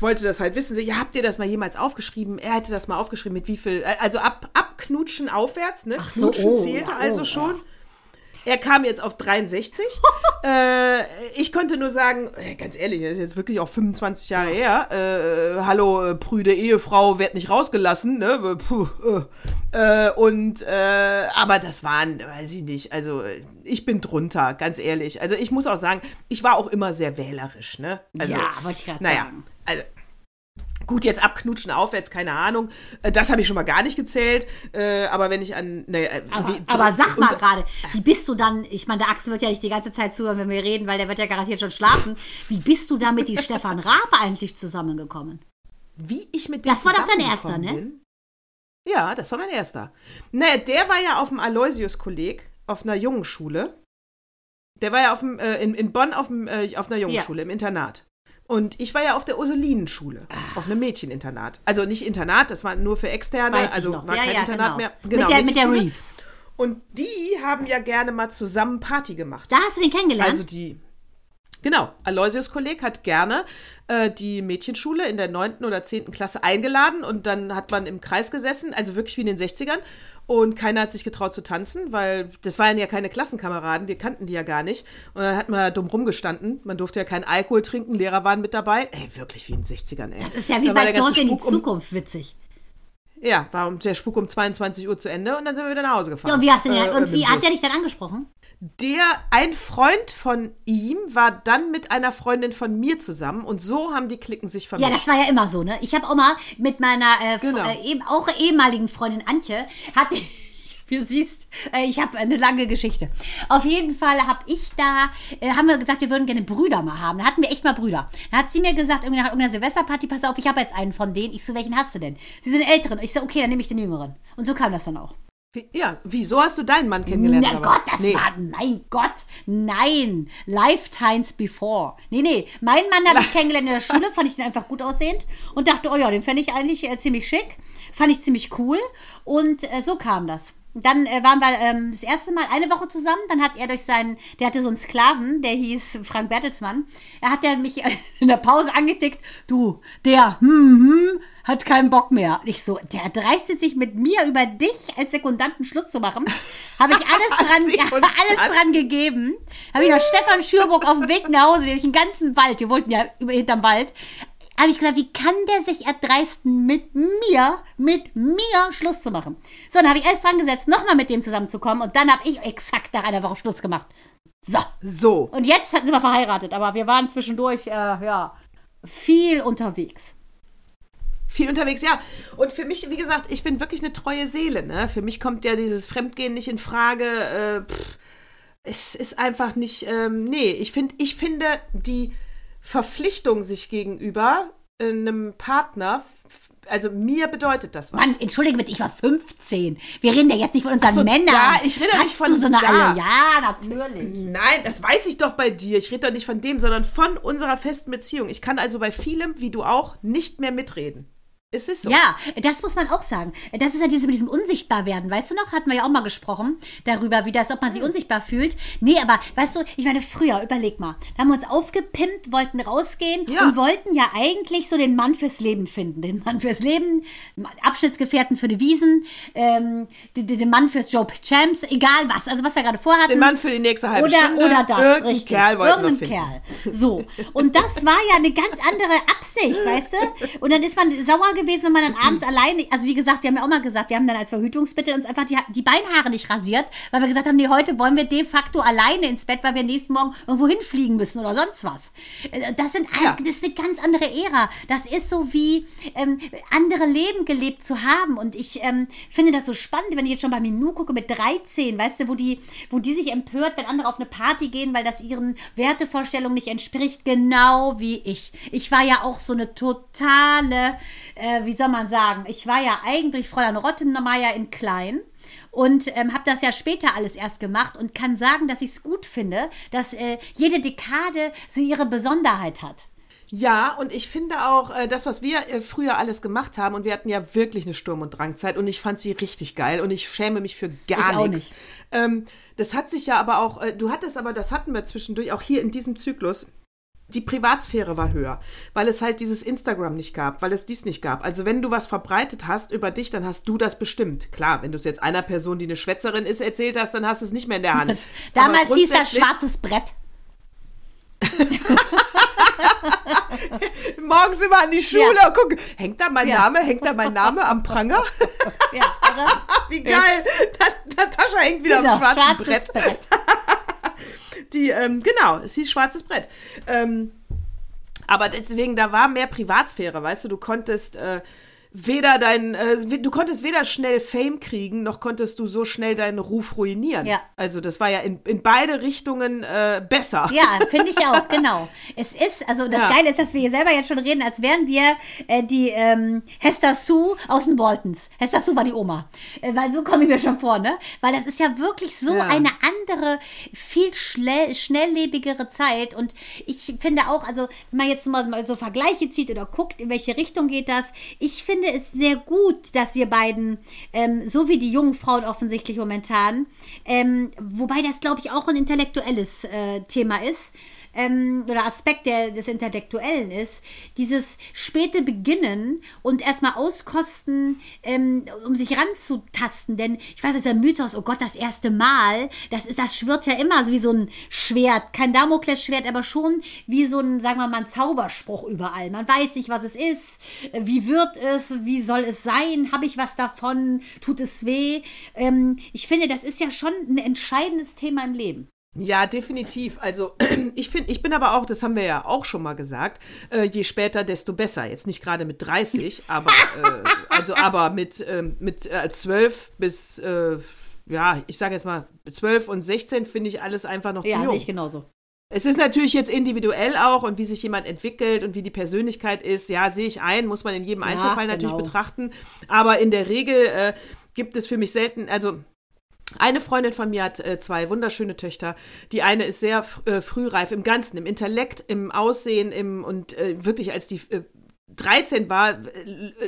wollte das halt wissen. Ja, habt ihr das mal jemals aufgeschrieben? Er hätte das mal aufgeschrieben, mit wie viel, äh, also ab, ab Knutschen aufwärts, ne? Ach so, Knutschen oh, zählte also oh, schon. Er kam jetzt auf 63. [LAUGHS] äh, ich konnte nur sagen, äh, ganz ehrlich, das ist jetzt wirklich auch 25 Jahre her. Äh, hallo, äh, prüde Ehefrau, werd nicht rausgelassen. Ne? Puh, äh, und, äh, aber das waren, weiß ich nicht, also ich bin drunter, ganz ehrlich. Also ich muss auch sagen, ich war auch immer sehr wählerisch. Ne? Also, Ja, wollte ich grad naja, sagen. Also, Gut, jetzt abknutschen aufwärts, keine Ahnung. Äh, Das habe ich schon mal gar nicht gezählt. Äh, aber wenn ich an. Ne, Aber, aber sag mal gerade, wie bist du dann, ich meine, der Axel wird ja nicht die ganze Zeit zuhören, wenn wir reden, weil der wird ja garantiert schon schlafen. Wie bist du da mit die Stefan Raab eigentlich zusammengekommen? Wie ich mit dem Das war doch dein erster, ne? Bin? Ja, das war mein erster. Ne, der war ja auf dem Aloysius-Kolleg, auf einer Jungenschule. Der war ja auf dem, äh, in, in Bonn auf, dem, äh, auf einer Jungenschule, im Internat. Und ich war ja auf der Ursulinenschule, auf einem Mädcheninternat. Also nicht Internat, das war nur für Externe, Weiß also war Ja, kein ja, Internat genau. mehr. mit, der, mit der. Reeves. Und die haben ja gerne mal zusammen Party gemacht. Da hast du den kennengelernt? Also die. Genau, Aloysius Kolleg hat gerne äh, die Mädchenschule in der 9. oder 10. Klasse eingeladen und dann hat man im Kreis gesessen, also wirklich wie in den 60ern. Und keiner hat sich getraut zu tanzen, weil das waren ja keine Klassenkameraden, wir kannten die ja gar nicht. Und dann hat man da dumm rumgestanden. Man durfte ja keinen Alkohol trinken, Lehrer waren mit dabei. Ey, wirklich wie in den 60ern, ey. das ist ja wie Da bei Zurück in die Spuk um- Zukunft witzig. Ja, war der Spuk um 22 Uhr zu Ende und dann sind wir wieder nach Hause gefahren. Ja, und wie, hast du den, Äh, und wie hat der dich dann angesprochen? Der, ein Freund von ihm war dann mit einer Freundin von mir zusammen und so haben die Klicken sich Ja, vermischt. das war ja immer so, ne? Ich habe auch mal mit meiner äh, Genau. äh, eben, auch ehemaligen Freundin Antje, hat, wie [LAUGHS] du siehst, äh, ich habe eine lange Geschichte. Auf jeden Fall habe ich da, äh, haben wir gesagt, wir würden gerne Brüder mal haben. Da hatten wir echt mal Brüder. Da hat sie mir gesagt, irgendwie nach irgendeiner Silvesterparty, pass auf, ich habe jetzt einen von denen. Ich so, welchen hast du denn? Sie sind älteren. Ich so, okay, dann nehme ich den jüngeren. Und so kam das dann auch. Wie- ja, wieso hast du deinen Mann kennengelernt? Na aber? Gott, das Nee. war, mein Gott, nein, lifetimes before. Nee, nee, meinen Mann habe ich [LAUGHS] kennengelernt in der Schule, fand ich den einfach gut aussehend und dachte, oh ja, den fände ich eigentlich äh, ziemlich schick, fand ich ziemlich cool und äh, so kam das. Dann äh, waren wir ähm, das erste Mal eine Woche zusammen. Dann hat er durch seinen, der hatte so einen Sklaven, der hieß Frank Bertelsmann. Er hat der mich [LAUGHS] in der Pause angetickt. Du, der, hm, hm, hat keinen Bock mehr. Und ich so, der dreistet sich mit mir über dich als Sekundanten Schluss zu machen. Habe ich alles [LAUGHS] dran, [LAUGHS] alles dran gegeben. Habe ich noch Stefan Schürburg auf dem Weg nach Hause, den ganzen Wald, wir wollten ja über hinterm Wald, habe ich gesagt, wie kann der sich erdreisten, mit mir, mit mir Schluss zu machen? So, dann habe ich alles dran gesetzt, nochmal mit dem zusammenzukommen und dann habe ich exakt nach einer Woche Schluss gemacht. So. So. Und jetzt sind wir verheiratet, aber wir waren zwischendurch, äh, ja, viel unterwegs. Viel unterwegs, ja. Und für mich, wie gesagt, ich bin wirklich eine treue Seele. Ne? Für mich kommt ja dieses Fremdgehen nicht in Frage. Äh, pff, es ist einfach nicht. Ähm, nee, ich, find, ich finde die Verpflichtung sich gegenüber äh, einem Partner, also mir bedeutet das was. Mann, entschuldige bitte, ich war 15. Wir reden ja jetzt nicht von unseren so, Männern. da, ich rede Hast nicht von du so eine da. Ja, natürlich. Nein, das weiß ich doch bei dir. Ich rede doch nicht von dem, sondern von unserer festen Beziehung. Ich kann also bei vielem, wie du auch, nicht mehr mitreden. Es ist so. Ja, das muss man auch sagen. Das ist ja diese mit diesem Unsichtbarwerden. Weißt du noch? Hatten wir ja auch mal gesprochen darüber, wie das, ob man sich unsichtbar fühlt. Nee, aber weißt du, ich meine, früher, überleg mal, da haben wir uns aufgepimpt, wollten rausgehen Ja. und wollten ja eigentlich so den Mann fürs Leben finden. Den Mann fürs Leben, Abschnittsgefährten für die Wiesen, ähm, den, den Mann fürs Job Champs, egal was. Also was wir gerade vorhatten. Den Mann für die nächste halbe oder, Stunde. Oder das, Irgendein richtig. Kerl Irgendein. Kerl. So. Und das war ja eine ganz andere Absicht, weißt du? Und dann ist man sauer gewesen, wenn man dann abends alleine, also wie gesagt, die haben ja auch mal gesagt, wir haben dann als Verhütungsmittel uns einfach die, die Beinhaare nicht rasiert, weil wir gesagt haben, nee, heute wollen wir de facto alleine ins Bett, weil wir nächsten Morgen irgendwo hinfliegen müssen oder sonst was. Äh, Das, sind, Ja. das ist eine ganz andere Ära. Das ist so wie ähm, andere Leben gelebt zu haben. Und ich ähm, finde das so spannend, wenn ich jetzt schon bei Minu gucke mit 13, weißt du, wo die, wo die sich empört, wenn andere auf eine Party gehen, weil das ihren Wertevorstellungen nicht entspricht, genau wie ich. Ich war ja auch so eine totale, äh, wie soll man sagen, ich war ja eigentlich Fräulein Rottenmeier in klein und ähm, habe das ja später alles erst gemacht und kann sagen, dass ich es gut finde, dass äh, jede Dekade so ihre Besonderheit hat. Ja, und ich finde auch, äh, das, was wir äh, früher alles gemacht haben, und wir hatten ja wirklich eine Sturm- und Drangzeit, und ich fand sie richtig geil, und ich schäme mich für gar nichts. Ähm, das hat sich ja aber auch, äh, du hattest aber, das hatten wir zwischendurch, auch hier in diesem Zyklus, die Privatsphäre war höher, weil es halt dieses Instagram nicht gab, weil es dies nicht gab. Also wenn du was verbreitet hast über dich, dann hast du das bestimmt. Klar, wenn du es jetzt einer Person, die eine Schwätzerin ist, erzählt hast, dann hast du es nicht mehr in der Hand. Damals hieß das schwarzes Brett. [LAUGHS] Morgens immer an die Schule ja. und gucken, hängt da mein ja. Name, hängt da mein Name am Pranger? ja? [LAUGHS] Wie geil. Ja. Natascha hängt wieder genau, am schwarzen Brett. Brett. [LAUGHS] die, ähm, genau, es hieß schwarzes Brett. Ähm, aber deswegen, da war mehr Privatsphäre, weißt du, du konntest äh, weder dein, äh, du konntest weder schnell Fame kriegen, noch konntest du so schnell deinen Ruf ruinieren. Ja. Also das war ja in, in beide Richtungen äh, besser. Ja, [LAUGHS] finde ich auch, genau. Es ist, also das ja. Geile ist, dass wir hier selber jetzt schon reden, als wären wir äh, die ähm, Hester Sue aus den Boltons. Hester Sue war die Oma. Äh, weil so komme ich mir schon vor, ne? Weil das ist ja wirklich so ja. eine andere, viel schnell, schnelllebigere Zeit. Und ich finde auch, also wenn man jetzt mal so Vergleiche zieht oder guckt, in welche Richtung geht das, ich finde finde es sehr gut, dass wir beiden, ähm, so wie die jungen Frauen offensichtlich momentan, ähm, wobei das, glaube ich, auch ein intellektuelles äh, Thema ist, ähm, oder Aspekt der, des Intellektuellen ist, dieses späte Beginnen und erstmal auskosten, ähm, um sich ranzutasten. Denn ich weiß, der Mythos, oh Gott, das erste Mal, das, ist, das schwirrt ja immer so wie so ein Schwert. Kein Damoklesschwert, aber schon wie so ein, sagen wir mal, ein Zauberspruch überall. Man weiß nicht, was es ist, wie wird es, wie soll es sein, habe ich was davon, tut es weh. Ähm, ich finde, das ist ja schon ein entscheidendes Thema im Leben. Ja, definitiv. Also [CLEARS THROAT] ich finde, ich bin aber auch, das haben wir ja auch schon mal gesagt, äh, je später, desto besser. Jetzt nicht gerade mit 30, [LAUGHS] aber äh, also aber mit, äh, mit äh, 12 bis, äh, ja, ich sage jetzt mal, 12 und 16 finde ich alles einfach noch ja, zu jung. Ja, ich genauso. Es ist natürlich jetzt individuell auch und wie sich jemand entwickelt und wie die Persönlichkeit ist. Ja, sehe ich ein, muss man in jedem Einzelfall ja, genau. natürlich betrachten. Aber in der Regel äh, gibt es für mich selten, also eine Freundin von mir hat äh, zwei wunderschöne Töchter. Die eine ist sehr äh, frühreif im Ganzen, im Intellekt, im Aussehen, im und äh, wirklich als die äh, 13 war,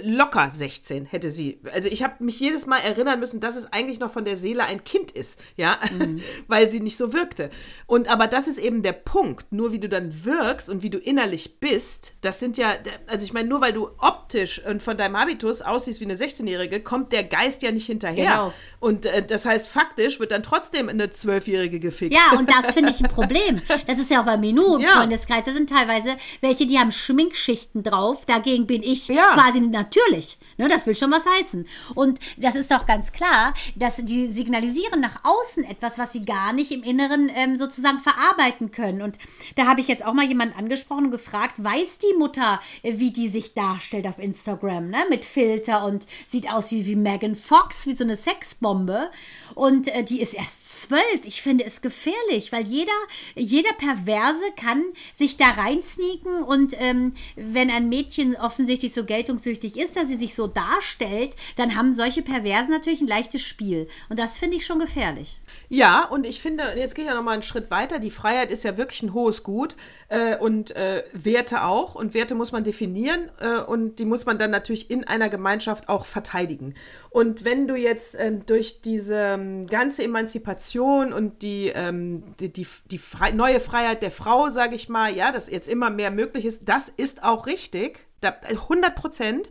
locker 16 hätte sie. Also ich habe mich jedes Mal erinnern müssen, dass es eigentlich noch von der Seele ein Kind ist, ja, mhm. [LAUGHS] weil sie nicht so wirkte. Und aber das ist eben der Punkt. Nur wie du dann wirkst und wie du innerlich bist, das sind ja, also ich meine, nur weil du optisch und von deinem Habitus aussiehst wie eine 16-Jährige, kommt der Geist ja nicht hinterher. Genau. Und äh, das heißt, faktisch wird dann trotzdem eine Zwölfjährige gefickt. Ja, und das finde ich ein [LAUGHS] Problem. Das ist ja auch bei Menu im ja. Freundeskreis. Da sind teilweise welche, die haben Schminkschichten drauf. Dagegen bin ich ja. quasi natürlich. Ne, das will schon was heißen. Und das ist doch ganz klar, dass die signalisieren nach außen etwas, was sie gar nicht im Inneren ähm, sozusagen verarbeiten können. Und da habe ich jetzt auch mal jemanden angesprochen und gefragt, weiß die Mutter, äh, wie die sich darstellt auf Instagram, ne? Mit Filter und sieht aus wie, wie Megan Fox, wie so eine Sexbombe. Und äh, die ist erst zwölf. Ich finde es gefährlich, weil jeder, jeder Perverse kann sich da reinsneaken und ähm, wenn ein Mädchen offensichtlich so geltungssüchtig ist, dass sie sich so darstellt, dann haben solche Perversen natürlich ein leichtes Spiel. Und das finde ich schon gefährlich. Ja, und ich finde, jetzt gehe ich ja nochmal einen Schritt weiter. Die Freiheit ist ja wirklich ein hohes Gut äh, und äh, Werte auch. Und Werte muss man definieren äh, und die muss man dann natürlich in einer Gemeinschaft auch verteidigen. Und wenn du jetzt äh, durch diese ähm, ganze Emanzipation und die, ähm, die, die, die Fre neue Freiheit der Frau, sage ich mal, ja, dass jetzt immer mehr möglich ist, das ist auch richtig, da, 100 Prozent.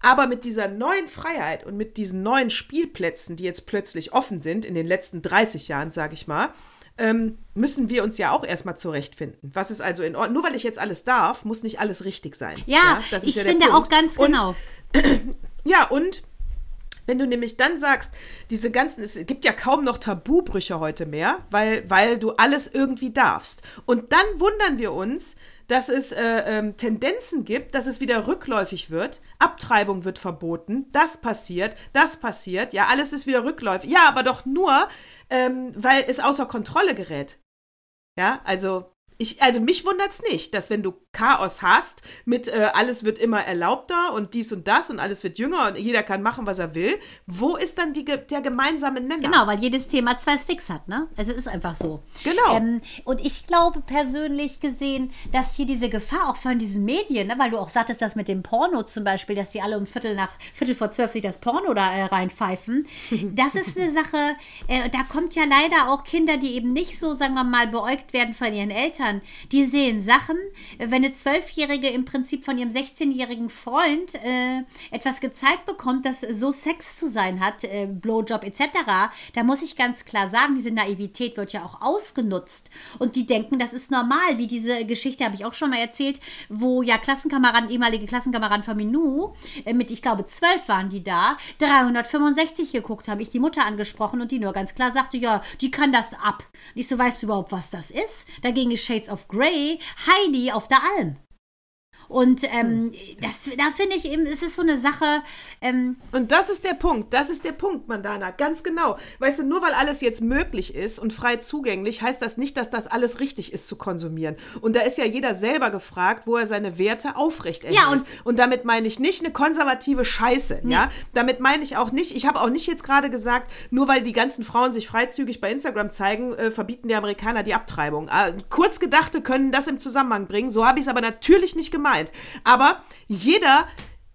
Aber mit dieser neuen Freiheit und mit diesen neuen Spielplätzen, die jetzt plötzlich offen sind, in den letzten 30 Jahren, sage ich mal, ähm, müssen wir uns ja auch erstmal zurechtfinden. Was ist also in Ordnung? Nur weil ich jetzt alles darf, muss nicht alles richtig sein. Ja, ja ich ja finde auch ganz genau. Und, [CLEARS THROAT] ja, und wenn du nämlich dann sagst, diese ganzen, es gibt ja kaum noch Tabubrüche heute mehr, weil, weil du alles irgendwie darfst. Und dann wundern wir uns, dass es äh, ähm, Tendenzen gibt, dass es wieder rückläufig wird. Abtreibung wird verboten, das passiert, das passiert, ja, alles ist wieder rückläufig. Ja, aber doch nur, ähm, weil es außer Kontrolle gerät. Ja, also ich, also mich wundert es nicht, dass wenn du Chaos hast, mit äh, alles wird immer erlaubter und dies und das und alles wird jünger und jeder kann machen, was er will, wo ist dann die, der gemeinsame Nenner? Genau, weil jedes Thema zwei Sticks hat, ne? Also es ist einfach so. Genau. Ähm, und ich glaube persönlich gesehen, dass hier diese Gefahr auch von diesen Medien, ne, weil du auch sagtest, dass mit dem Porno zum Beispiel, dass die alle um Viertel nach Viertel vor zwölf sich das Porno da äh, reinpfeifen, [LAUGHS] das ist eine Sache, äh, da kommt ja leider auch Kinder, die eben nicht so, sagen wir mal, beäugt werden von ihren Eltern, Eltern, die sehen Sachen, wenn eine Zwölfjährige im Prinzip von ihrem 16-jährigen Freund äh, etwas gezeigt bekommt, das so Sex zu sein hat, äh, Blowjob etc., da muss ich ganz klar sagen, diese Naivität wird ja auch ausgenutzt. Und die denken, das ist normal, wie diese Geschichte habe ich auch schon mal erzählt, wo ja Klassenkameraden, ehemalige Klassenkameraden von Minou, äh, mit, ich glaube, zwölf waren die da, 365 geguckt haben, ich die Mutter angesprochen und die nur ganz klar sagte, ja, die kann das ab. Und ich so, weißt du überhaupt, was das ist? Dagegen ist Shades of Grey Heidi auf der Alm. Und ähm, das, da finde ich eben, es ist so eine Sache. Ähm und das ist der Punkt, das ist der Punkt, Mandana, ganz genau. Weißt du, nur weil alles jetzt möglich ist und frei zugänglich, heißt das nicht, dass das alles richtig ist zu konsumieren. Und da ist ja jeder selber gefragt, wo er seine Werte aufrecht erhält. Ja, und, und damit meine ich nicht eine konservative Scheiße, nee. ja. Damit meine ich auch nicht, ich habe auch nicht jetzt gerade gesagt, nur weil die ganzen Frauen sich freizügig bei Instagram zeigen, äh, verbieten die Amerikaner die Abtreibung. Äh, Kurzgedachte können das im Zusammenhang bringen, so habe ich es aber natürlich nicht gemeint gemeint. Aber jeder,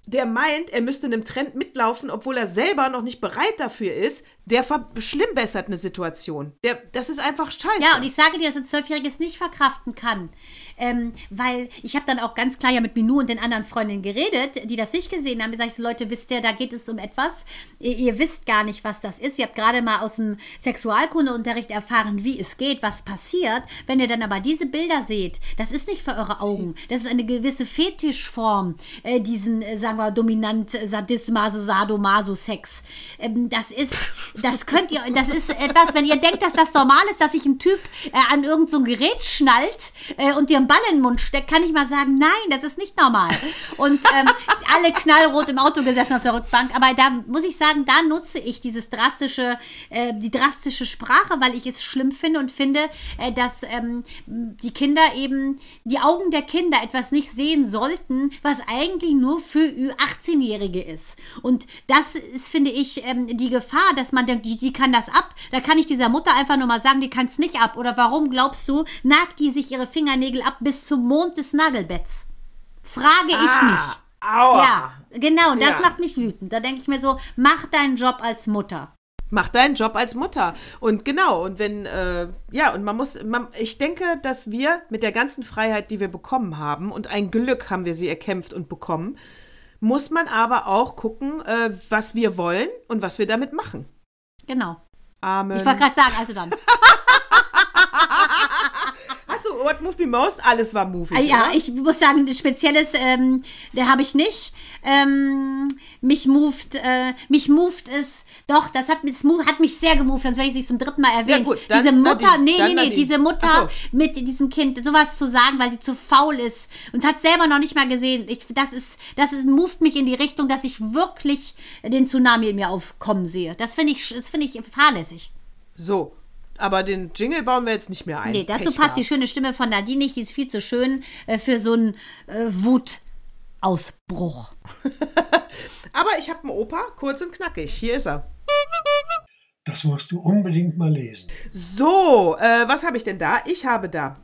der meint, er müsste einem Trend mitlaufen, obwohl er selber noch nicht bereit dafür ist, der verschlimmbessert eine Situation. Der, das ist einfach scheiße. Ja, und ich sage dir, dass ein Zwölfjähriges nicht verkraften kann. Ähm, weil ich habe dann auch ganz klar ja mit Minou und den anderen Freundinnen geredet, die das nicht gesehen haben. Ich sage so, Leute, wisst ihr, da geht es um etwas. Ihr, ihr wisst gar nicht, was das ist. Ihr habt gerade mal aus dem Sexualkundeunterricht erfahren, wie es geht, was passiert. Wenn ihr dann aber diese Bilder seht, das ist nicht für eure Augen. Das ist eine gewisse Fetischform, äh, diesen, äh, sagen wir, dominant Sadismaso, Sadomaso, Sex. Ähm, das ist das könnt ihr, das ist etwas, wenn ihr denkt, dass das normal ist, dass sich ein Typ äh, an irgendein so Gerät schnallt äh, und dir einen Ball in den Mund steckt, kann ich mal sagen, nein, das ist nicht normal. Und ähm, [LAUGHS] alle knallrot im Auto gesessen auf der Rückbank. Aber da muss ich sagen, da nutze ich dieses drastische, äh, die drastische Sprache, weil ich es schlimm finde und finde, äh, dass ähm, die Kinder eben, die Augen der Kinder etwas nicht sehen sollten, was eigentlich nur für 18-Jährige ist. Und das ist, finde ich, ähm, die Gefahr, dass man denkt, die, die kann das ab. Da kann ich dieser Mutter einfach nur mal sagen, die kann es nicht ab. Oder warum glaubst du, nagt die sich ihre Fingernägel ab bis zum Mond des Nagelbetts? Frage ah, ich mich. Aua. Ja, genau, das ja. macht mich wütend. Da denke ich mir so, mach deinen Job als Mutter. Mach deinen Job als Mutter. Und genau, und wenn, äh, ja, und man muss, man, ich denke, dass wir mit der ganzen Freiheit, die wir bekommen haben, und ein Glück haben wir sie erkämpft und bekommen, muss man aber auch gucken, äh, was wir wollen und was wir damit machen. Genau. Amen. Ich wollte gerade sagen, also dann. [LAUGHS] What Moved Me Most? Alles war Movie. Ja, oder? ich muss sagen, Spezielles, ähm, der habe ich nicht. Ähm, mich moved, äh, mich moved es doch, das hat, mich, hat mich sehr gemoved, sonst werde ich sie zum dritten Mal erwähnt. Ja, gut, dann, diese Mutter, Nadine, nee, nee, nee, Nadine. diese Mutter so. mit diesem Kind, sowas zu sagen, weil sie zu faul ist und hat selber noch nicht mal gesehen. Ich, das ist, das ist, moved mich in die Richtung, dass ich wirklich den Tsunami in mir aufkommen sehe. Das finde ich, das finde ich fahrlässig. So, aber den Jingle bauen wir jetzt nicht mehr ein. Nee, dazu Pech passt die schöne Stimme von Nadine nicht. Die ist viel zu schön äh, für so einen äh, Wutausbruch. [LAUGHS] Aber ich habe einen Opa, kurz und knackig. Hier ist er. Das musst du unbedingt mal lesen. So, äh, was habe ich denn da? Ich habe da.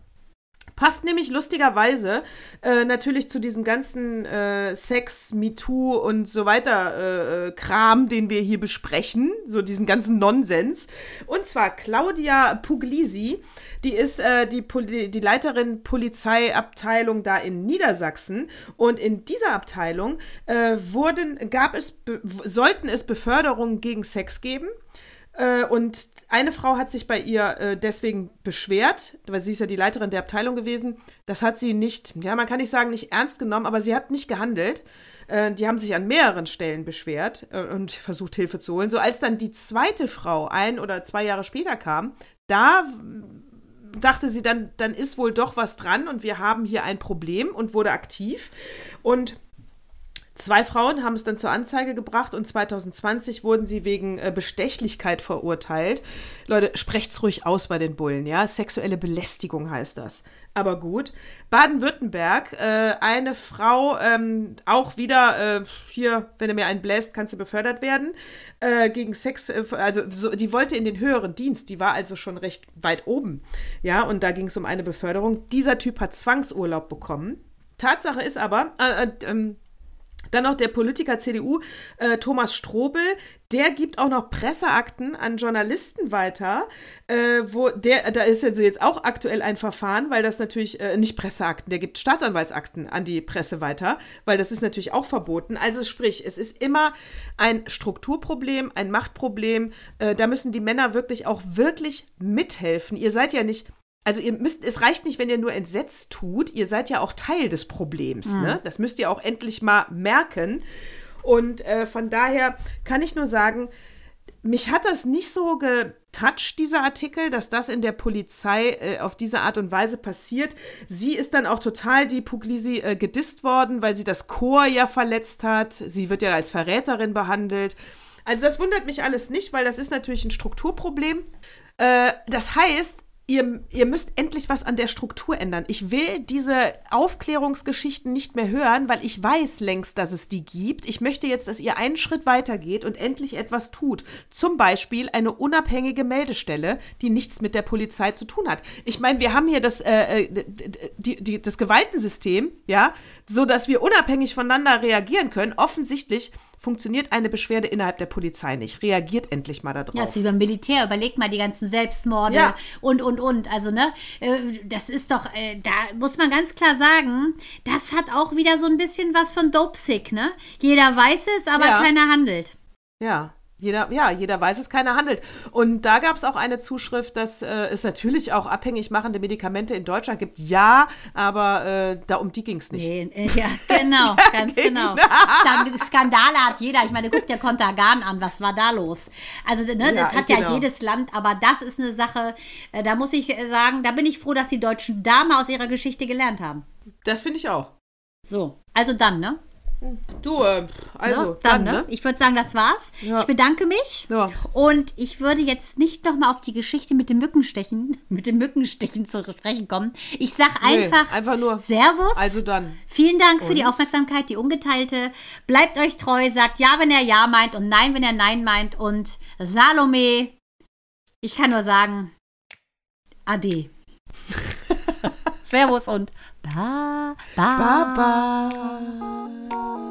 Passt nämlich lustigerweise äh, natürlich zu diesem ganzen äh, Sex, MeToo und so weiter äh, äh, Kram, den wir hier besprechen, so diesen ganzen Nonsens. Und zwar Claudia Puglisi, die ist äh, die, Poli die Leiterin Polizeiabteilung da in Niedersachsen. Und in dieser Abteilung äh, wurden, gab es, sollten es Beförderungen gegen Sex geben. Äh, und eine Frau hat sich bei ihr äh, deswegen beschwert, weil sie ist ja die Leiterin der Abteilung gewesen. Das hat sie nicht, ja, man kann nicht sagen, nicht ernst genommen, aber sie hat nicht gehandelt. Äh, die haben sich an mehreren Stellen beschwert und versucht, Hilfe zu holen. So als dann die zweite Frau ein oder zwei Jahre später kam, da dachte sie dann, dann ist wohl doch was dran und wir haben hier ein Problem und wurde aktiv. Und Zwei Frauen haben es dann zur Anzeige gebracht und 2020 wurden sie wegen äh, Bestechlichkeit verurteilt. Leute, sprecht's ruhig aus bei den Bullen, ja? Sexuelle Belästigung heißt das. Aber gut. Baden-Württemberg, äh, eine Frau, ähm, auch wieder, äh, hier, wenn du mir einen bläst, kannst du befördert werden, äh, gegen Sex, äh, also so, die wollte in den höheren Dienst, die war also schon recht weit oben. Ja, und da ging es um eine Beförderung. Dieser Typ hat Zwangsurlaub bekommen. Tatsache ist aber, äh, äh, ähm, dann noch der Politiker CDU, äh, Thomas Strobel, der gibt auch noch Presseakten an Journalisten weiter, äh, wo der, da ist also jetzt auch aktuell ein Verfahren, weil das natürlich, äh, nicht Presseakten, der gibt Staatsanwaltsakten an die Presse weiter, weil das ist natürlich auch verboten. Also sprich, es ist immer ein Strukturproblem, ein Machtproblem, äh, da müssen die Männer wirklich auch wirklich mithelfen. Ihr seid ja nicht also ihr müsst, es reicht nicht, wenn ihr nur entsetzt tut, ihr seid ja auch Teil des Problems. Mhm. Ne? Das müsst ihr auch endlich mal merken. Und äh, von daher kann ich nur sagen, mich hat das nicht so getoucht, dieser Artikel, dass das in der Polizei äh, auf diese Art und Weise passiert. Sie ist dann auch total, die Puglisi, äh, gedisst worden, weil sie das Chor ja verletzt hat. Sie wird ja als Verräterin behandelt. Also das wundert mich alles nicht, weil das ist natürlich ein Strukturproblem. Äh, das heißt, ihr, ihr müsst endlich was an der Struktur ändern. Ich will diese Aufklärungsgeschichten nicht mehr hören, weil ich weiß längst, dass es die gibt. Ich möchte jetzt, dass ihr einen Schritt weiter geht und endlich etwas tut. Zum Beispiel eine unabhängige Meldestelle, die nichts mit der Polizei zu tun hat. Ich meine, wir haben hier das, äh, äh die, die, das Gewaltensystem, ja, so dass wir unabhängig voneinander reagieren können. Offensichtlich funktioniert eine Beschwerde innerhalb der Polizei nicht. Reagiert endlich mal darauf. Ja, ist wie beim Militär. Überlegt mal die ganzen Selbstmorde ja. und, und, und. Also, ne, äh, das ist doch, äh, da muss man ganz klar sagen, das hat auch wieder so ein bisschen was von Dope-Sick, ne? Jeder weiß es, aber ja. keiner handelt. Ja, jeder, ja, jeder weiß es, keiner handelt. Und da gab es auch eine Zuschrift, dass äh, es natürlich auch abhängig machende Medikamente in Deutschland gibt. Ja, aber äh, da um die ging es nicht. Nee, äh, ja, [LAUGHS] genau, ganz genau. [LAUGHS] Skandale hat jeder. Ich meine, guck dir Kontergan an, was war da los? Also, ne, ja, das hat genau. ja jedes Land, aber das ist eine Sache, äh, da muss ich äh, sagen, da bin ich froh, dass die Deutschen da mal aus ihrer Geschichte gelernt haben. Das finde ich auch. So, also dann, ne? Du, äh, also, ne? dann, dann, ne? ne? Ich würde sagen, das war's. Ja. Ich bedanke mich. Ja. Und ich würde jetzt nicht nochmal auf die Geschichte mit dem Mückenstechen, [LAUGHS] mit dem Mückenstechen zu sprechen kommen. Ich sag einfach, nee, einfach nur Servus. Also dann. Vielen Dank und? für die Aufmerksamkeit, die ungeteilte. Bleibt euch treu, sagt ja, wenn er ja meint und nein, wenn er nein meint. Und Salome, ich kann nur sagen, Ade. [LAUGHS] Servus und Bye. Bye. Bye. Bye.